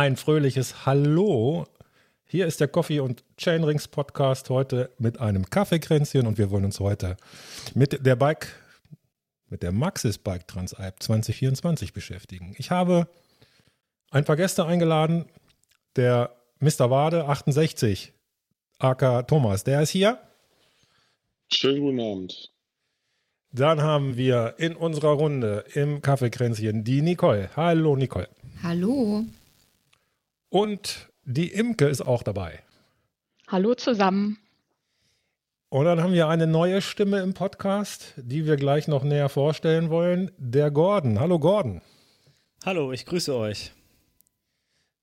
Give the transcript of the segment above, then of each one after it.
ein fröhliches Hallo. Hier ist der Coffee und Chainrings Podcast heute mit einem Kaffeekränzchen und wir wollen uns heute mit der Bike, mit der Maxis Bike Transalp 2024 beschäftigen. Ich habe ein paar Gäste eingeladen. Der Mr. Wade 68, aka Thomas, der ist hier. Schönen guten Abend. Dann haben wir in unserer Runde im Kaffeekränzchen die Nicole. Hallo Nicole. Hallo. Und die Imke ist auch dabei. Hallo zusammen. Und dann haben wir eine neue Stimme im Podcast, die wir gleich noch näher vorstellen wollen. Der Gordon. Hallo Gordon. Hallo, ich grüße euch.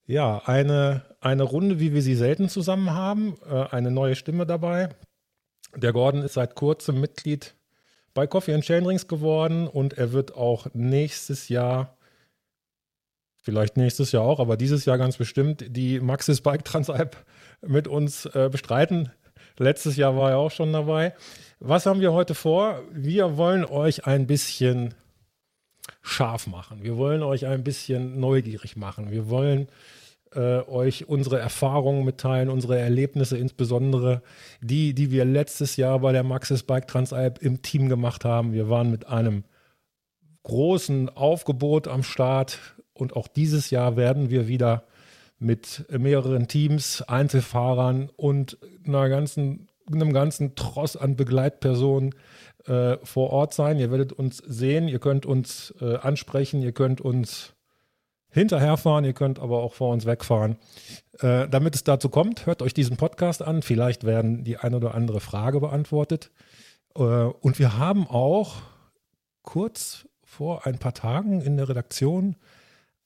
Ja, eine, eine Runde, wie wir sie selten zusammen haben. Äh, eine neue Stimme dabei. Der Gordon ist seit kurzem Mitglied bei Coffee and Chainrings geworden und er wird auch nächstes Jahr, vielleicht nächstes Jahr auch, aber dieses Jahr ganz bestimmt, die Maxis Bike Transalp mit uns äh, bestreiten. Letztes Jahr war er auch schon dabei. Was haben wir heute vor? Wir wollen euch ein bisschen scharf machen. Wir wollen euch ein bisschen neugierig machen. Wir wollen äh, euch unsere Erfahrungen mitteilen, unsere Erlebnisse, insbesondere die, die wir letztes Jahr bei der Maxis Bike Transalp im Team gemacht haben. Wir waren mit einem großen Aufgebot am Start und auch dieses Jahr werden wir wieder mit mehreren Teams, Einzelfahrern und einer ganzen, einem ganzen Tross an Begleitpersonen äh, vor Ort sein. Ihr werdet uns sehen, ihr könnt uns äh, ansprechen, ihr könnt uns hinterherfahren, ihr könnt aber auch vor uns wegfahren. Äh, damit es dazu kommt, hört euch diesen Podcast an. Vielleicht werden die eine oder andere Frage beantwortet. Äh, und wir haben auch kurz vor ein paar Tagen in der Redaktion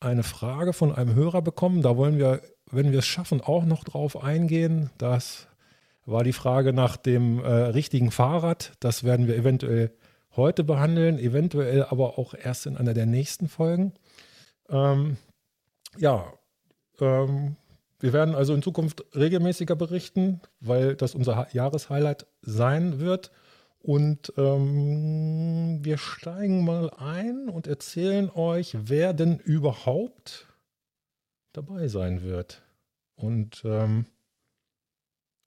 eine Frage von einem Hörer bekommen. Da wollen wir, wenn wir es schaffen, auch noch drauf eingehen. Das war die Frage nach dem äh, richtigen Fahrrad. Das werden wir eventuell heute behandeln, eventuell aber auch erst in einer der nächsten Folgen. Ähm, ja, ähm, wir werden also in Zukunft regelmäßiger berichten, weil das unser Jahreshighlight sein wird. Und ähm, wir steigen mal ein und erzählen euch, wer denn überhaupt dabei sein wird. Und ähm,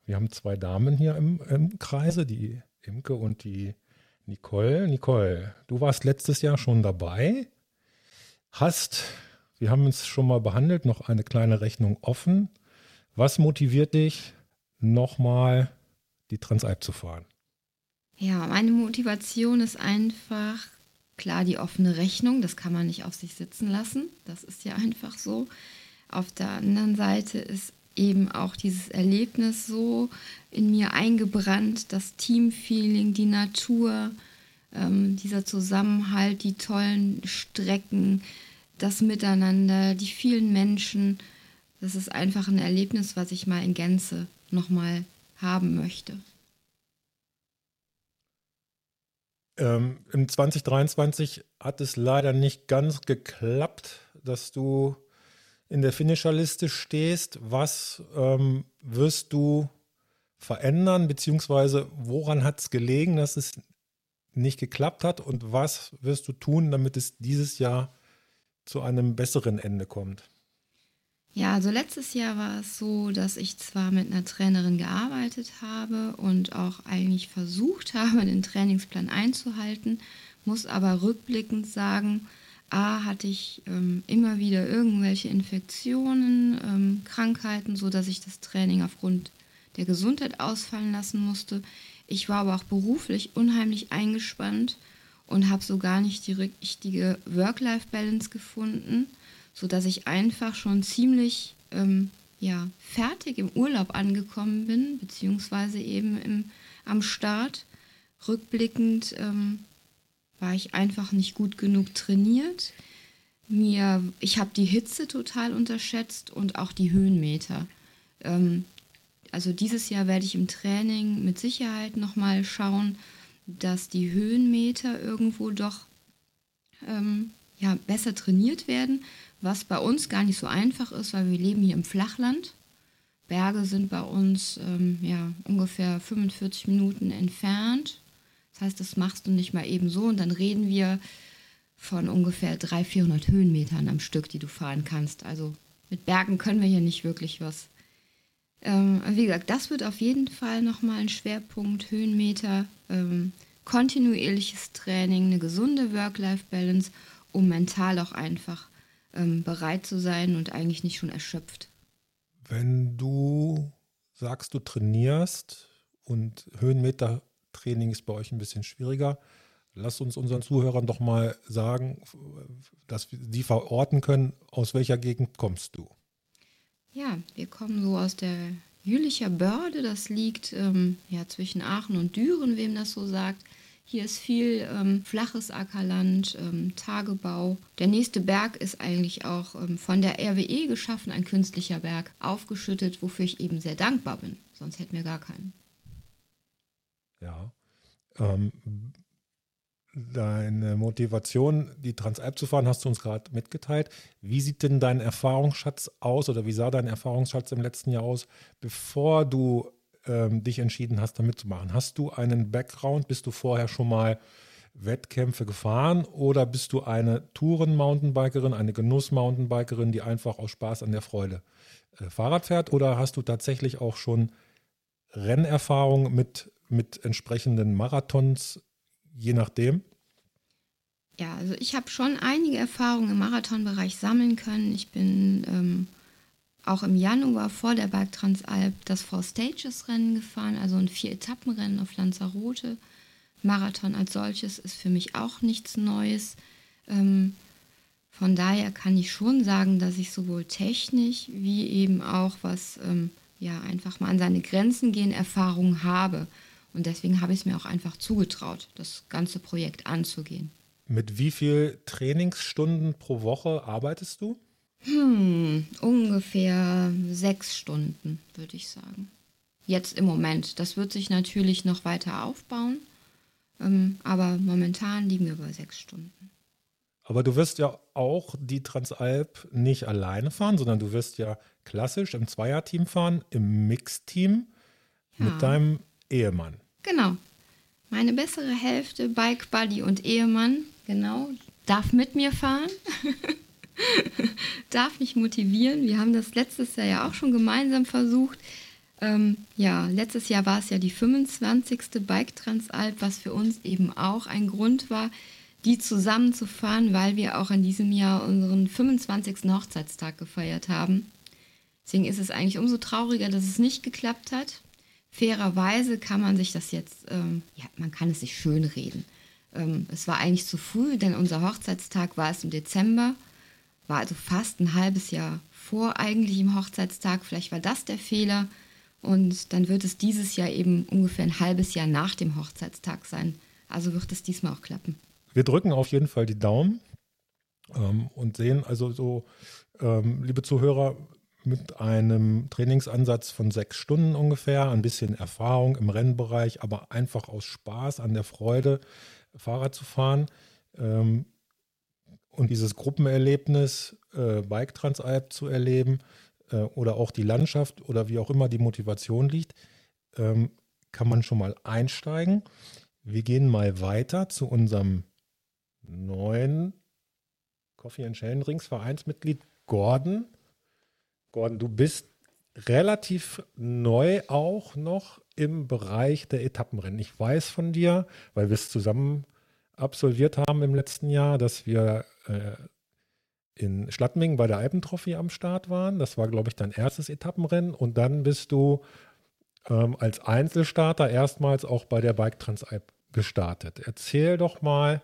wir haben zwei Damen hier im, im Kreise, die Imke und die Nicole. Nicole, du warst letztes Jahr schon dabei hast, wir haben es schon mal behandelt, noch eine kleine Rechnung offen. Was motiviert dich, nochmal die Transalp zu fahren? Ja, meine Motivation ist einfach, klar, die offene Rechnung, das kann man nicht auf sich sitzen lassen. Das ist ja einfach so. Auf der anderen Seite ist eben auch dieses Erlebnis so in mir eingebrannt, das Teamfeeling, die Natur, ähm, dieser Zusammenhalt, die tollen Strecken, das Miteinander, die vielen Menschen. Das ist einfach ein Erlebnis, was ich mal in Gänze nochmal haben möchte. Ähm, Im 2023 hat es leider nicht ganz geklappt, dass du in der Finisherliste stehst. Was ähm, wirst du verändern, beziehungsweise woran hat es gelegen, dass es nicht geklappt hat und was wirst du tun, damit es dieses Jahr zu einem besseren Ende kommt? Ja, also letztes Jahr war es so, dass ich zwar mit einer Trainerin gearbeitet habe und auch eigentlich versucht habe, den Trainingsplan einzuhalten, muss aber rückblickend sagen, A, hatte ich ähm, immer wieder irgendwelche Infektionen, ähm, Krankheiten, sodass ich das Training aufgrund der Gesundheit ausfallen lassen musste. Ich war aber auch beruflich unheimlich eingespannt und habe so gar nicht die richtige Work-Life-Balance gefunden, sodass ich einfach schon ziemlich ähm, ja, fertig im Urlaub angekommen bin, beziehungsweise eben im, am Start. Rückblickend ähm, war ich einfach nicht gut genug trainiert. Mir, ich habe die Hitze total unterschätzt und auch die Höhenmeter. Ähm, also dieses Jahr werde ich im Training mit Sicherheit nochmal schauen, dass die Höhenmeter irgendwo doch ähm, ja, besser trainiert werden, was bei uns gar nicht so einfach ist, weil wir leben hier im Flachland. Berge sind bei uns ähm, ja, ungefähr 45 Minuten entfernt. Das heißt, das machst du nicht mal eben so und dann reden wir von ungefähr 300, 400 Höhenmetern am Stück, die du fahren kannst. Also mit Bergen können wir hier nicht wirklich was. Ähm, wie gesagt, das wird auf jeden Fall nochmal ein Schwerpunkt, Höhenmeter, ähm, kontinuierliches Training, eine gesunde Work-Life-Balance, um mental auch einfach ähm, bereit zu sein und eigentlich nicht schon erschöpft. Wenn du sagst, du trainierst und Höhenmeter-Training ist bei euch ein bisschen schwieriger, lass uns unseren Zuhörern doch mal sagen, dass sie verorten können, aus welcher Gegend kommst du? Ja, wir kommen so aus der Jülicher Börde, das liegt ähm, ja zwischen Aachen und Düren, wem das so sagt. Hier ist viel ähm, flaches Ackerland, ähm, Tagebau. Der nächste Berg ist eigentlich auch ähm, von der RWE geschaffen, ein künstlicher Berg, aufgeschüttet, wofür ich eben sehr dankbar bin. Sonst hätten wir gar keinen. Ja. Ähm, deine Motivation, die Transalp zu fahren, hast du uns gerade mitgeteilt. Wie sieht denn dein Erfahrungsschatz aus oder wie sah dein Erfahrungsschatz im letzten Jahr aus, bevor du ähm, dich entschieden hast, da mitzumachen? Hast du einen Background? Bist du vorher schon mal Wettkämpfe gefahren oder bist du eine Touren-Mountainbikerin, eine Genuss-Mountainbikerin, die einfach aus Spaß an der Freude äh, Fahrrad fährt? Oder hast du tatsächlich auch schon Rennerfahrung mit, mit entsprechenden Marathons je nachdem? Ja, also ich habe schon einige Erfahrungen im Marathonbereich sammeln können. Ich bin ähm, auch im Januar vor der Bike Transalp das Four Stages Rennen gefahren, also ein Vier-Etappen-Rennen auf Lanzarote. Marathon als solches ist für mich auch nichts Neues. Ähm, von daher kann ich schon sagen, dass ich sowohl technisch wie eben auch was ähm, ja einfach mal an seine Grenzen gehen Erfahrungen habe. Und deswegen habe ich es mir auch einfach zugetraut, das ganze Projekt anzugehen. Mit wie viel Trainingsstunden pro Woche arbeitest du? Hm, ungefähr sechs Stunden, würde ich sagen. Jetzt im Moment. Das wird sich natürlich noch weiter aufbauen. Ähm, aber momentan liegen wir bei sechs Stunden. Aber du wirst ja auch die Transalp nicht alleine fahren, sondern du wirst ja klassisch im Zweierteam fahren, im Mixteam ja. mit deinem Ehemann. Genau. Meine bessere Hälfte, Bike Buddy und Ehemann, genau, darf mit mir fahren. darf mich motivieren. Wir haben das letztes Jahr ja auch schon gemeinsam versucht. Ähm, ja, letztes Jahr war es ja die 25. Bike Transalp, was für uns eben auch ein Grund war, die zusammenzufahren, weil wir auch in diesem Jahr unseren 25. Hochzeitstag gefeiert haben. Deswegen ist es eigentlich umso trauriger, dass es nicht geklappt hat fairerweise kann man sich das jetzt, ähm, ja, man kann es sich schön reden. Ähm, es war eigentlich zu früh, denn unser Hochzeitstag war es im Dezember, war also fast ein halbes Jahr vor eigentlichem Hochzeitstag. Vielleicht war das der Fehler. Und dann wird es dieses Jahr eben ungefähr ein halbes Jahr nach dem Hochzeitstag sein. Also wird es diesmal auch klappen. Wir drücken auf jeden Fall die Daumen ähm, und sehen also so, ähm, liebe Zuhörer, mit einem Trainingsansatz von sechs Stunden ungefähr, ein bisschen Erfahrung im Rennbereich, aber einfach aus Spaß, an der Freude, Fahrrad zu fahren. Ähm, und dieses Gruppenerlebnis, äh, Bike Transalp zu erleben äh, oder auch die Landschaft oder wie auch immer die Motivation liegt, ähm, kann man schon mal einsteigen. Wir gehen mal weiter zu unserem neuen Coffee and Chain Rings Vereinsmitglied Gordon. Gordon, du bist relativ neu auch noch im Bereich der Etappenrennen. Ich weiß von dir, weil wir es zusammen absolviert haben im letzten Jahr, dass wir äh, in Schladming bei der Alpentrophy am Start waren. Das war, glaube ich, dein erstes Etappenrennen. Und dann bist du ähm, als Einzelstarter erstmals auch bei der Bike Transalp gestartet. Erzähl doch mal,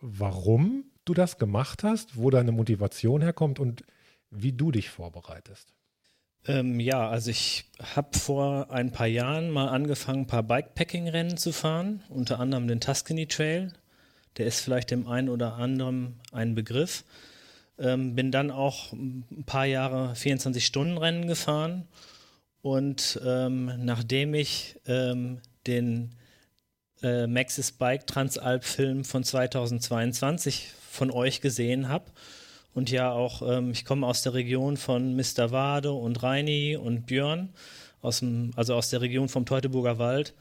warum du das gemacht hast, wo deine Motivation herkommt und wie du dich vorbereitest. Ähm, ja, also ich habe vor ein paar Jahren mal angefangen, ein paar Bikepacking-Rennen zu fahren, unter anderem den Tuscany Trail. Der ist vielleicht dem einen oder anderen ein Begriff. Ähm, bin dann auch ein paar Jahre 24-Stunden-Rennen gefahren. Und ähm, nachdem ich ähm, den äh, Maxis Bike Transalp-Film von 2022 von euch gesehen habe, und ja auch, ähm, ich komme aus der Region von Mr. Wade und Reini und Björn, aus dem, also aus der Region vom Teutoburger Wald.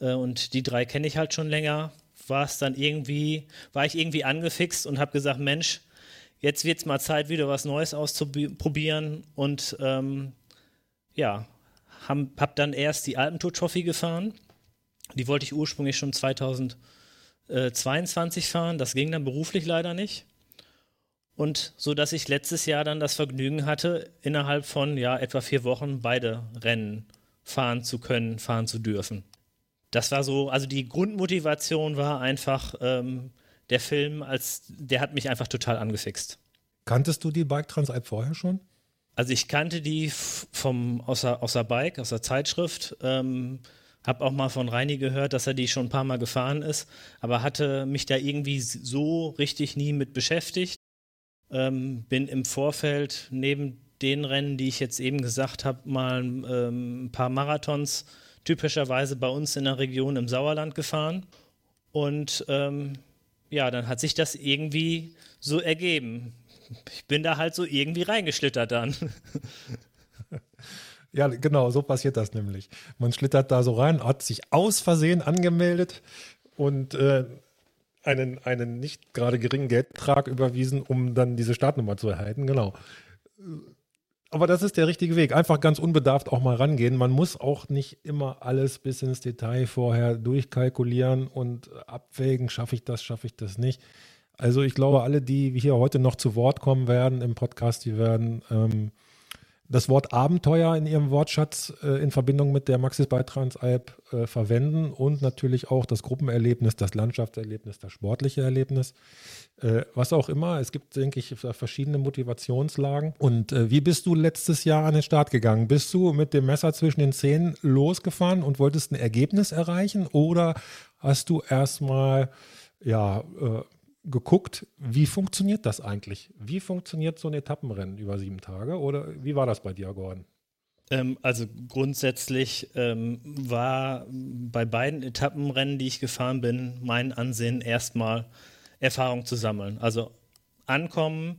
Äh, und die drei kenne ich halt schon länger. War es dann irgendwie, war ich irgendwie angefixt und habe gesagt, Mensch, jetzt wird es mal Zeit, wieder was Neues auszuprobieren und ähm, ja, habe hab dann erst die Alpentour Trophy gefahren. Die wollte ich ursprünglich schon 2022 fahren. Das ging dann beruflich leider nicht. Und so dass ich letztes Jahr dann das Vergnügen hatte, innerhalb von ja etwa vier Wochen beide Rennen fahren zu können, fahren zu dürfen. Das war so, also die Grundmotivation war einfach ähm, der Film, als der hat mich einfach total angefixt. Kanntest du die Bike Trans-App vorher schon? Also ich kannte die vom aus der, aus der Bike, aus der Zeitschrift. Ähm, hab auch mal von Reini gehört, dass er die schon ein paar Mal gefahren ist, aber hatte mich da irgendwie so richtig nie mit beschäftigt. Ähm, bin im Vorfeld neben den Rennen, die ich jetzt eben gesagt habe, mal ähm, ein paar Marathons typischerweise bei uns in der Region im Sauerland gefahren. Und ähm, ja, dann hat sich das irgendwie so ergeben. Ich bin da halt so irgendwie reingeschlittert dann. Ja, genau, so passiert das nämlich. Man schlittert da so rein, hat sich aus Versehen angemeldet und äh, einen, einen nicht gerade geringen Geldbetrag überwiesen, um dann diese Startnummer zu erhalten. Genau. Aber das ist der richtige Weg. Einfach ganz unbedarft auch mal rangehen. Man muss auch nicht immer alles bis ins Detail vorher durchkalkulieren und abwägen, schaffe ich das, schaffe ich das nicht. Also ich glaube, alle, die hier heute noch zu Wort kommen werden im Podcast, die werden ähm, das Wort Abenteuer in ihrem Wortschatz äh, in Verbindung mit der Maxis Beitrans-Alp äh, verwenden und natürlich auch das Gruppenerlebnis, das Landschaftserlebnis, das sportliche Erlebnis, äh, was auch immer. Es gibt, denke ich, verschiedene Motivationslagen. Und äh, wie bist du letztes Jahr an den Start gegangen? Bist du mit dem Messer zwischen den Zähnen losgefahren und wolltest ein Ergebnis erreichen oder hast du erstmal ja, äh, geguckt, wie funktioniert das eigentlich? Wie funktioniert so ein Etappenrennen über sieben Tage? Oder wie war das bei dir, Gordon? Ähm, also grundsätzlich ähm, war bei beiden Etappenrennen, die ich gefahren bin, mein Ansehen erstmal Erfahrung zu sammeln. Also ankommen,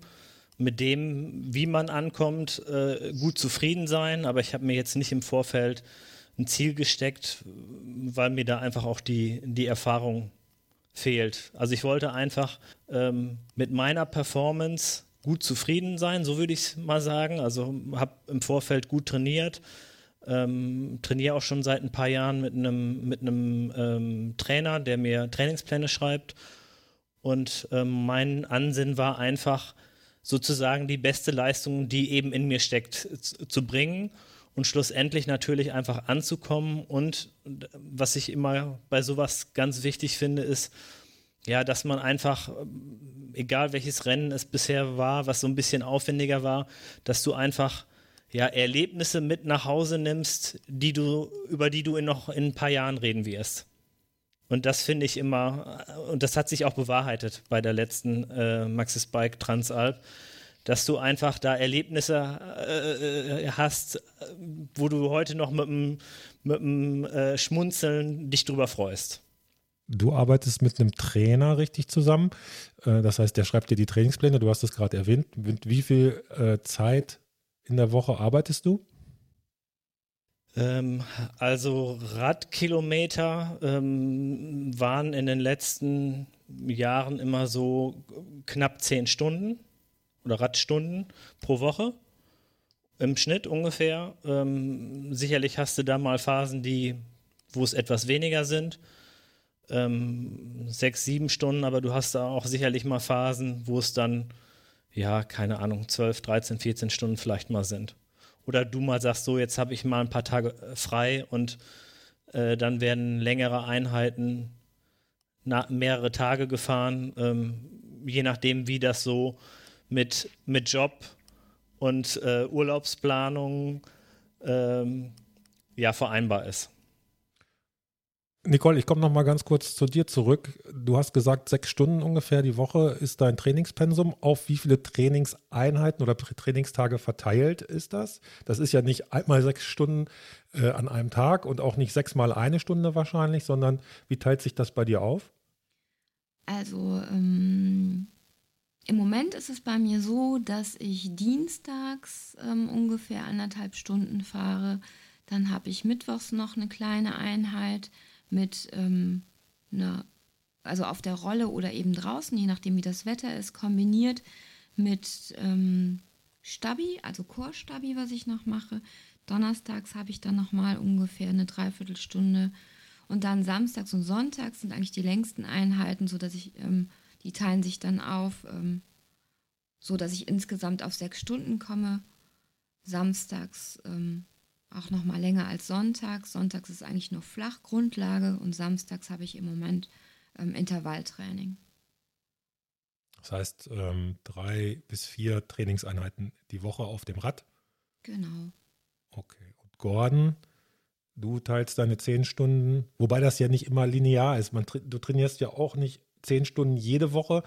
mit dem, wie man ankommt, äh, gut zufrieden sein. Aber ich habe mir jetzt nicht im Vorfeld ein Ziel gesteckt, weil mir da einfach auch die, die Erfahrung fehlt. Also ich wollte einfach ähm, mit meiner Performance gut zufrieden sein, so würde ich es mal sagen. Also habe im Vorfeld gut trainiert, ähm, trainiere auch schon seit ein paar Jahren mit einem mit ähm, Trainer, der mir Trainingspläne schreibt. Und ähm, mein Ansinn war einfach sozusagen die beste Leistung, die eben in mir steckt, zu, zu bringen und schlussendlich natürlich einfach anzukommen. Und was ich immer bei sowas ganz wichtig finde, ist, ja, dass man einfach, egal welches Rennen es bisher war, was so ein bisschen aufwendiger war, dass du einfach ja, Erlebnisse mit nach Hause nimmst, die du, über die du in noch in ein paar Jahren reden wirst. Und das finde ich immer, und das hat sich auch bewahrheitet bei der letzten äh, Maxis Bike Transalp, dass du einfach da Erlebnisse äh, äh hast, wo du heute noch mit dem, mit dem äh, Schmunzeln dich drüber freust. Du arbeitest mit einem Trainer richtig zusammen. Äh, das heißt, der schreibt dir die Trainingspläne. Du hast es gerade erwähnt. Mit wie viel äh, Zeit in der Woche arbeitest du? Ähm, also Radkilometer ähm, waren in den letzten Jahren immer so knapp zehn Stunden oder Radstunden pro Woche im Schnitt ungefähr. Ähm, sicherlich hast du da mal Phasen, die, wo es etwas weniger sind. Ähm, sechs, sieben Stunden, aber du hast da auch sicherlich mal Phasen, wo es dann, ja, keine Ahnung, 12, 13, 14 Stunden vielleicht mal sind. Oder du mal sagst, so, jetzt habe ich mal ein paar Tage äh, frei und äh, dann werden längere Einheiten mehrere Tage gefahren, ähm, je nachdem, wie das so mit, mit Job und äh, Urlaubsplanung ähm, ja, vereinbar ist. Nicole, ich komme noch mal ganz kurz zu dir zurück. Du hast gesagt, sechs Stunden ungefähr die Woche ist dein Trainingspensum. Auf wie viele Trainingseinheiten oder Trainingstage verteilt ist das? Das ist ja nicht einmal sechs Stunden äh, an einem Tag und auch nicht sechsmal eine Stunde wahrscheinlich, sondern wie teilt sich das bei dir auf? Also ähm, im Moment ist es bei mir so, dass ich dienstags ähm, ungefähr anderthalb Stunden fahre. Dann habe ich mittwochs noch eine kleine Einheit mit ähm, einer, also auf der Rolle oder eben draußen, je nachdem wie das Wetter ist, kombiniert mit ähm, Stabi, also Chorstabi, was ich noch mache. Donnerstags habe ich dann nochmal ungefähr eine Dreiviertelstunde. Und dann samstags und sonntags sind eigentlich die längsten Einheiten, sodass ich, ähm, die teilen sich dann auf, ähm, so dass ich insgesamt auf sechs Stunden komme. Samstags ähm, auch nochmal länger als sonntags. Sonntags ist eigentlich nur Flachgrundlage und samstags habe ich im Moment ähm, Intervalltraining. Das heißt, ähm, drei bis vier Trainingseinheiten die Woche auf dem Rad. Genau. Okay. Und Gordon, du teilst deine zehn Stunden, wobei das ja nicht immer linear ist. Man, du trainierst ja auch nicht zehn Stunden jede Woche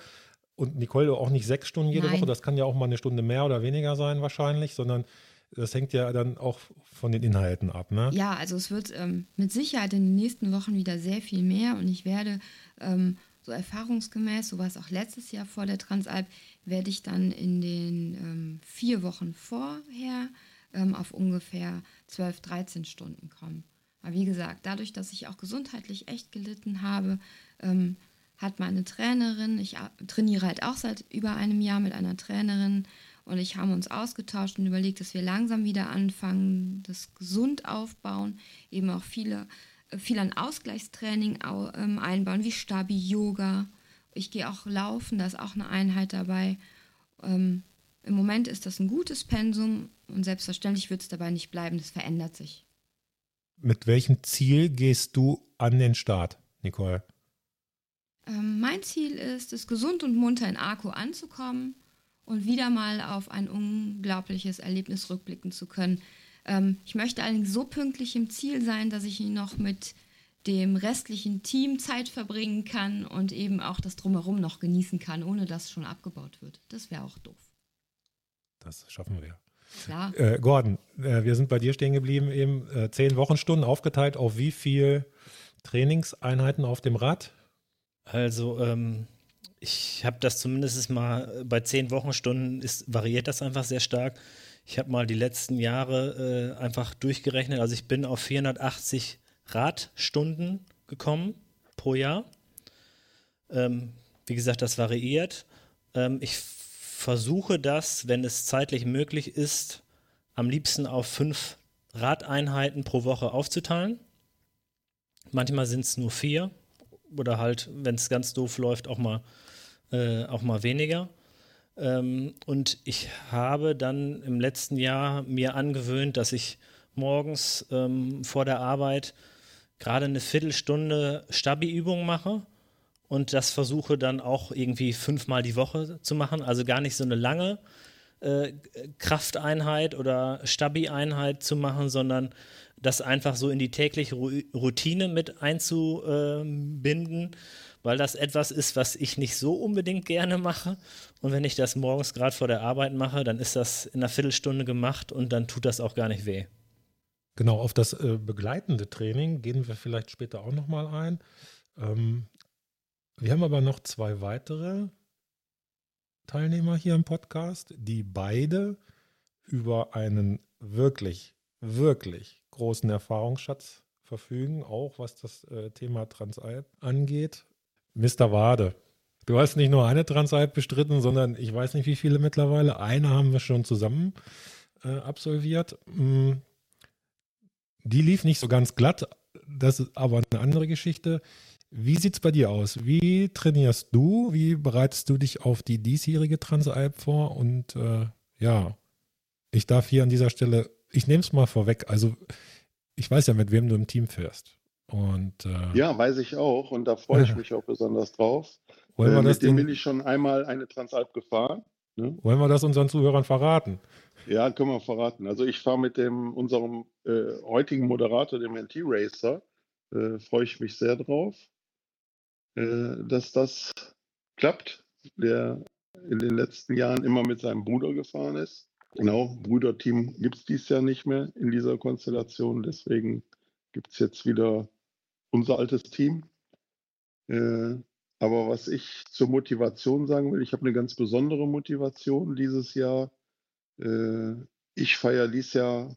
und Nicole auch nicht sechs Stunden jede Nein. Woche. Das kann ja auch mal eine Stunde mehr oder weniger sein wahrscheinlich, sondern das hängt ja dann auch von den Inhalten ab, ne? Ja, also es wird ähm, mit Sicherheit in den nächsten Wochen wieder sehr viel mehr und ich werde ähm, so erfahrungsgemäß, so war es auch letztes Jahr vor der Transalp, werde ich dann in den ähm, vier Wochen vorher ähm, auf ungefähr 12, 13 Stunden kommen. Aber wie gesagt, dadurch, dass ich auch gesundheitlich echt gelitten habe, ähm, hat meine Trainerin, ich trainiere halt auch seit über einem Jahr mit einer Trainerin und ich haben uns ausgetauscht und überlegt, dass wir langsam wieder anfangen, das gesund aufbauen, eben auch viele, viel an Ausgleichstraining au, ähm, einbauen, wie Stabi, Yoga. Ich gehe auch laufen, da ist auch eine Einheit dabei. Ähm, Im Moment ist das ein gutes Pensum und selbstverständlich wird es dabei nicht bleiben, das verändert sich. Mit welchem Ziel gehst du an den Start, Nicole? Ähm, mein Ziel ist es, gesund und munter in Arco anzukommen und wieder mal auf ein unglaubliches Erlebnis rückblicken zu können. Ähm, ich möchte allerdings so pünktlich im Ziel sein, dass ich noch mit dem restlichen Team Zeit verbringen kann und eben auch das Drumherum noch genießen kann, ohne dass schon abgebaut wird. Das wäre auch doof. Das schaffen wir. Klar. Äh, Gordon, äh, wir sind bei dir stehen geblieben, eben äh, zehn Wochenstunden aufgeteilt auf wie viel Trainingseinheiten auf dem Rad? Also, ähm, ich habe das zumindest mal bei zehn Wochenstunden ist, variiert das einfach sehr stark. Ich habe mal die letzten Jahre äh, einfach durchgerechnet. Also ich bin auf 480 Radstunden gekommen pro Jahr. Ähm, wie gesagt, das variiert. Ähm, ich versuche das, wenn es zeitlich möglich ist, am liebsten auf fünf Radeinheiten pro Woche aufzuteilen. Manchmal sind es nur vier oder halt, wenn es ganz doof läuft, auch mal, äh, auch mal weniger. Ähm, und ich habe dann im letzten Jahr mir angewöhnt, dass ich morgens ähm, vor der Arbeit gerade eine Viertelstunde Stabi-Übung mache und das versuche dann auch irgendwie fünfmal die Woche zu machen. Also gar nicht so eine lange äh, Krafteinheit oder Stabi-Einheit zu machen, sondern das einfach so in die tägliche Routine mit einzubinden, weil das etwas ist, was ich nicht so unbedingt gerne mache. Und wenn ich das morgens gerade vor der Arbeit mache, dann ist das in einer Viertelstunde gemacht und dann tut das auch gar nicht weh. Genau, auf das äh, begleitende Training gehen wir vielleicht später auch nochmal ein. Ähm, wir haben aber noch zwei weitere Teilnehmer hier im Podcast, die beide über einen wirklich, wirklich großen Erfahrungsschatz verfügen, auch was das äh, Thema Transalp angeht. Mr. Wade, du hast nicht nur eine Transalp bestritten, sondern ich weiß nicht wie viele mittlerweile. Eine haben wir schon zusammen äh, absolviert. Mm, die lief nicht so ganz glatt, das ist aber eine andere Geschichte. Wie sieht es bei dir aus? Wie trainierst du? Wie bereitest du dich auf die diesjährige Transalp vor? Und äh, ja, ich darf hier an dieser Stelle, ich nehme es mal vorweg, also ich weiß ja, mit wem du im Team fährst. Und äh, Ja, weiß ich auch und da freue ich mich auch besonders drauf. wollen, Äh, wir das mit dem bin ich schon einmal eine Transalp gefahren. Ne? wollen wir das unseren Zuhörern verraten? Ja, können wir verraten. Also ich fahre mit dem unserem äh, heutigen Moderator, dem NT Racer, äh, freue ich mich sehr drauf, äh, dass das klappt. Der in den letzten Jahren immer mit seinem Bruder gefahren ist. Genau, Brüderteam gibt es dies Jahr nicht mehr in dieser Konstellation. Deswegen gibt es jetzt wieder unser altes Team. Äh, aber was ich zur Motivation sagen will, ich habe eine ganz besondere Motivation dieses Jahr. Äh, ich feiere dieses Jahr,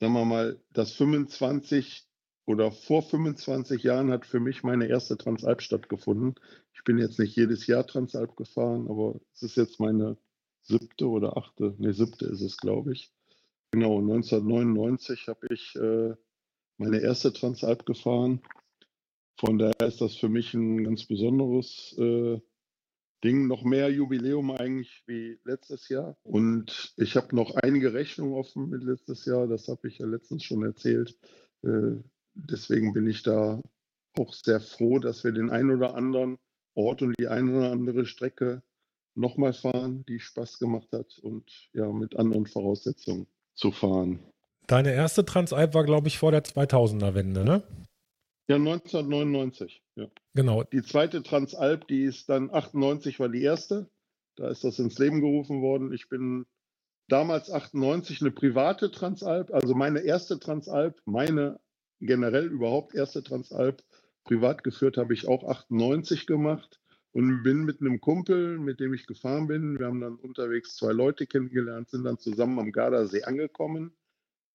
sagen wir mal, das 25 oder vor 25 Jahren hat für mich meine erste Transalp stattgefunden. Ich bin jetzt nicht jedes Jahr Transalp gefahren, aber es ist jetzt meine siebte oder achte, nee, siebte ist es, glaube ich. Genau, 1999 habe ich äh, meine erste Transalp gefahren. Von daher ist das für mich ein ganz besonderes äh, Ding. Noch mehr Jubiläum eigentlich wie letztes Jahr. Und ich habe noch einige Rechnungen offen mit letztes Jahr. Das habe ich ja letztens schon erzählt. Äh, deswegen bin ich da auch sehr froh, dass wir den einen oder anderen Ort und die eine oder andere Strecke nochmal fahren, die Spaß gemacht hat und ja, mit anderen Voraussetzungen zu fahren. Deine erste Transalp war, glaube ich, vor der 2000er-Wende, ne? Ja, 1999. Ja. Genau. Die zweite Transalp, die ist dann 98 war die erste. Da ist das ins Leben gerufen worden. Ich bin damals 98 eine private Transalp, also meine erste Transalp, meine generell überhaupt erste Transalp privat geführt habe ich auch 98 gemacht und bin mit einem Kumpel, mit dem ich gefahren bin, wir haben dann unterwegs zwei Leute kennengelernt, sind dann zusammen am Gardasee angekommen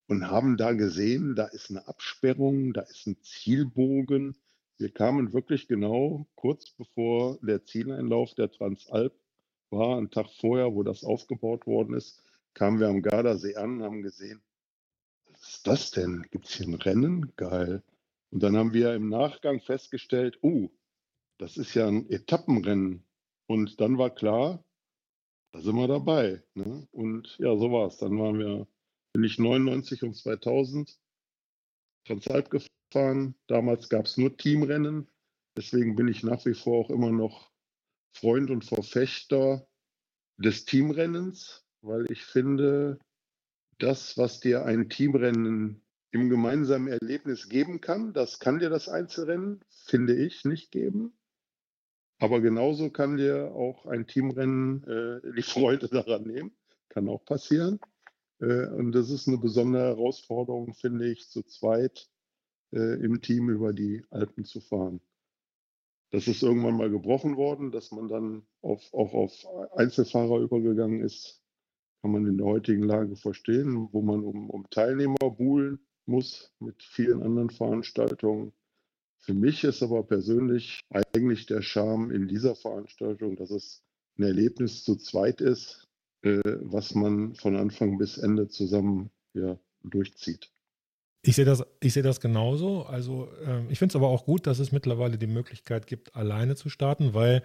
und haben da gesehen, da ist eine Absperrung, da ist ein Zielbogen. Wir kamen wirklich genau kurz bevor der Zieleinlauf der Transalp war, einen Tag vorher, wo das aufgebaut worden ist, kamen wir am Gardasee an und haben gesehen, was ist das denn? Gibt es hier ein Rennen? Geil. Und dann haben wir im Nachgang festgestellt, oh, das ist ja ein Etappenrennen. Und dann war klar, da sind wir dabei. Ne? Und ja, so war es. Dann waren wir bin ich 99 und 2000 Transalp gefahren. Damals gab es nur Teamrennen. Deswegen bin ich nach wie vor auch immer noch Freund und Verfechter des Teamrennens, weil ich finde, das, was dir ein Teamrennen im gemeinsamen Erlebnis geben kann, das kann dir das Einzelrennen, finde ich, nicht geben. Aber genauso kann dir auch ein Teamrennen äh, die Freude daran nehmen. Kann auch passieren. Äh, und das ist eine besondere Herausforderung, finde ich, zu zweit äh, im Team über die Alpen zu fahren. Das ist irgendwann mal gebrochen worden, dass man dann auf, auch auf Einzelfahrer übergegangen ist, kann man in der heutigen Lage verstehen, wo man um, um Teilnehmer buhlen muss mit vielen anderen Veranstaltungen. Für mich ist aber persönlich eigentlich der Charme in dieser Veranstaltung, dass es ein Erlebnis zu zweit ist, äh, was man von Anfang bis Ende zusammen ja, durchzieht. Ich sehe das, ich sehe das genauso. Also äh, ich finde es aber auch gut, dass es mittlerweile die Möglichkeit gibt, alleine zu starten, weil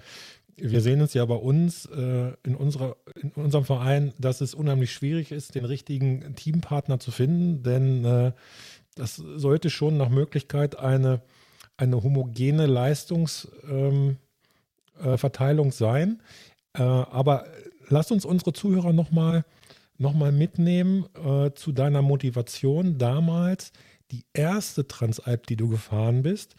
wir sehen es ja bei uns äh, in, unserer, in unserem Verein, dass es unheimlich schwierig ist, den richtigen Teampartner zu finden, denn äh, das sollte schon nach Möglichkeit eine, eine homogene Leistungsverteilung ähm, äh, sein. Äh, aber lass uns unsere Zuhörer nochmal noch mal mitnehmen äh, zu deiner Motivation damals. Die erste Transalp, die du gefahren bist,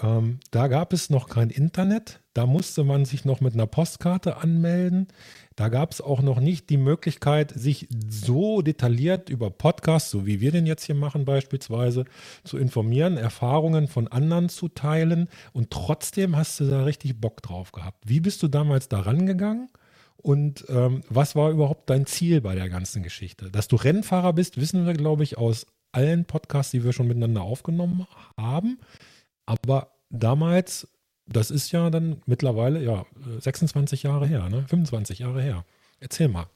ähm, da gab es noch kein Internet. Da musste man sich noch mit einer Postkarte anmelden. Da gab es auch noch nicht die Möglichkeit, sich so detailliert über Podcasts, so wie wir den jetzt hier machen beispielsweise, zu informieren, Erfahrungen von anderen zu teilen. Und trotzdem hast du da richtig Bock drauf gehabt. Wie bist du damals da rangegangen? Und ähm, was war überhaupt dein Ziel bei der ganzen Geschichte? Dass du Rennfahrer bist, wissen wir, glaube ich, aus allen Podcasts, die wir schon miteinander aufgenommen haben. Aber damals, das ist ja dann mittlerweile ja 26 Jahre her, ne? 25 Jahre her. Erzähl mal.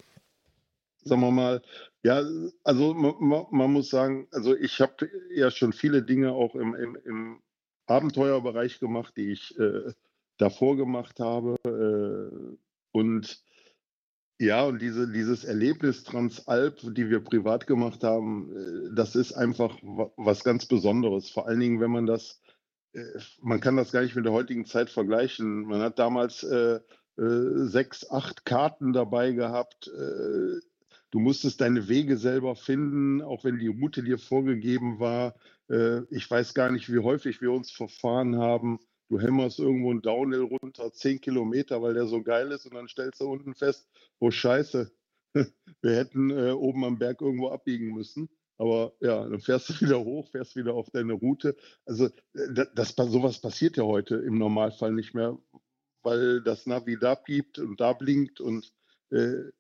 Sagen wir mal, ja, also man, man muss sagen, also ich habe ja schon viele Dinge auch im, im, im Abenteuerbereich gemacht, die ich äh, davor gemacht habe. Äh, und ja, und diese, dieses Erlebnis Transalp, die wir privat gemacht haben, äh, das ist einfach was ganz Besonderes. Vor allen Dingen, wenn man das, man kann das gar nicht mit der heutigen Zeit vergleichen. Man hat damals äh, äh, sechs, acht Karten dabei gehabt. Äh, du musstest deine Wege selber finden, auch wenn die Route dir vorgegeben war. Äh, ich weiß gar nicht, wie häufig wir uns verfahren haben du hämmerst irgendwo einen Downhill runter, 10 Kilometer, weil der so geil ist und dann stellst du unten fest, oh scheiße, wir hätten äh, oben am Berg irgendwo abbiegen müssen. Aber ja, dann fährst du wieder hoch, fährst wieder auf deine Route. Also das, das, sowas passiert ja heute im Normalfall nicht mehr, weil das Navi da piept und da blinkt und, äh,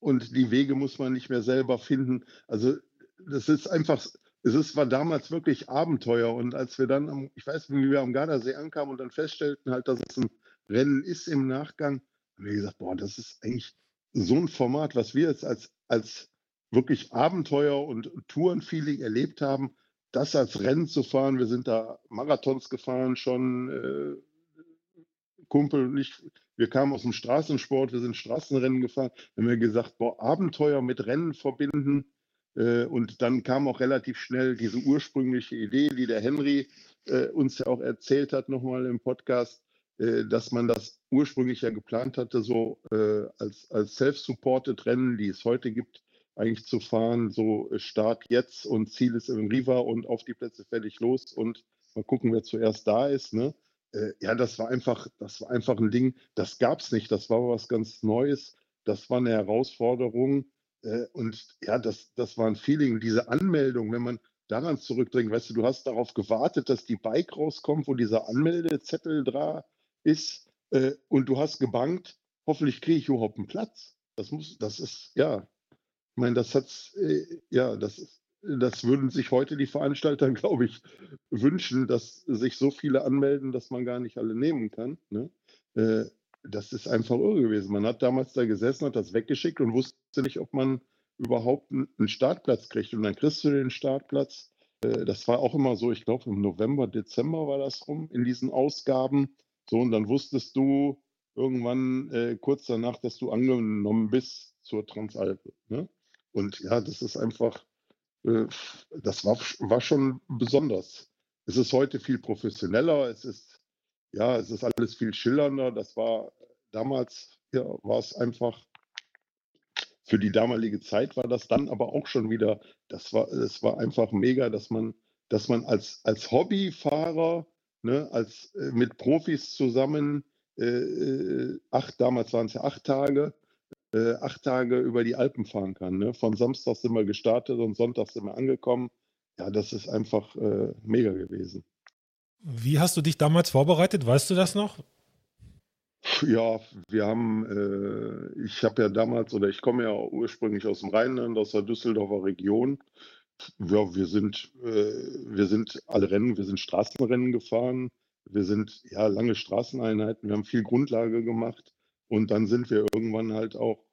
und die Wege muss man nicht mehr selber finden. Also das ist einfach es ist, war damals wirklich Abenteuer. Und als wir dann, am, ich weiß nicht, wie wir am Gardasee ankamen und dann feststellten halt, dass es ein Rennen ist im Nachgang, haben wir gesagt, boah, das ist eigentlich so ein Format, was wir jetzt als, als wirklich Abenteuer und Tourenfeeling erlebt haben, das als Rennen zu fahren. Wir sind da Marathons gefahren schon, äh, Kumpel und ich, wir kamen aus dem Straßensport, wir sind Straßenrennen gefahren. Wir haben wir gesagt, boah, Abenteuer mit Rennen verbinden. Äh, und dann kam auch relativ schnell diese ursprüngliche Idee, die der Henry äh, uns ja auch erzählt hat, nochmal im Podcast, äh, dass man das ursprünglich ja geplant hatte, so äh, als, als self-supported Rennen, die es heute gibt, eigentlich zu fahren, so äh, Start jetzt und Ziel ist im Riva und auf die Plätze fertig los und mal gucken, wer zuerst da ist. Ne? Äh, ja, das war einfach, das war einfach ein Ding, das gab es nicht, das war was ganz Neues, das war eine Herausforderung äh, und ja, das, das war ein Feeling, diese Anmeldung, wenn man daran zurückdringt, weißt du, du hast darauf gewartet, dass die Bike rauskommt, wo dieser Anmeldezettel da ist äh, und du hast gebankt, hoffentlich kriege ich überhaupt einen Platz. Das muss, das ist, ja, ich meine, das hat, äh, ja, das, das würden sich heute die Veranstalter, glaube ich, wünschen, dass sich so viele anmelden, dass man gar nicht alle nehmen kann. Ne? Äh, das ist einfach irre gewesen. Man hat damals da gesessen, hat das weggeschickt und wusste nicht, ob man überhaupt einen Startplatz kriegt. Und dann kriegst du den Startplatz. Äh, das war auch immer so, ich glaube, im November, Dezember war das rum in diesen Ausgaben. So, und dann wusstest du irgendwann äh, kurz danach, dass du angenommen bist zur Transalpe. Ne? Und ja, das ist einfach, äh, das war, war schon besonders. Es ist heute viel professioneller, es ist, ja, es ist alles viel schillernder. Das war damals, ja, war es einfach, für die damalige Zeit war das dann aber auch schon wieder, das war, es war einfach mega, dass man, dass man als, als Hobbyfahrer, ne, als äh, mit Profis zusammen, äh, äh acht, damals waren es ja acht Tage, äh, acht Tage über die Alpen fahren kann. Ne? Von Samstag sind wir gestartet und Sonntag sind wir angekommen. Ja, das ist einfach äh, mega gewesen. Wie hast du dich damals vorbereitet? Weißt du das noch? Ja, wir haben, äh, ich habe ja damals, oder ich komme ja ursprünglich aus dem Rheinland, aus der Düsseldorfer Region. Ja, wir sind, äh, wir sind alle Rennen, wir sind Straßenrennen gefahren. Wir sind ja lange Straßeneinheiten, wir haben viel Grundlage gemacht. Und dann sind wir irgendwann halt auch,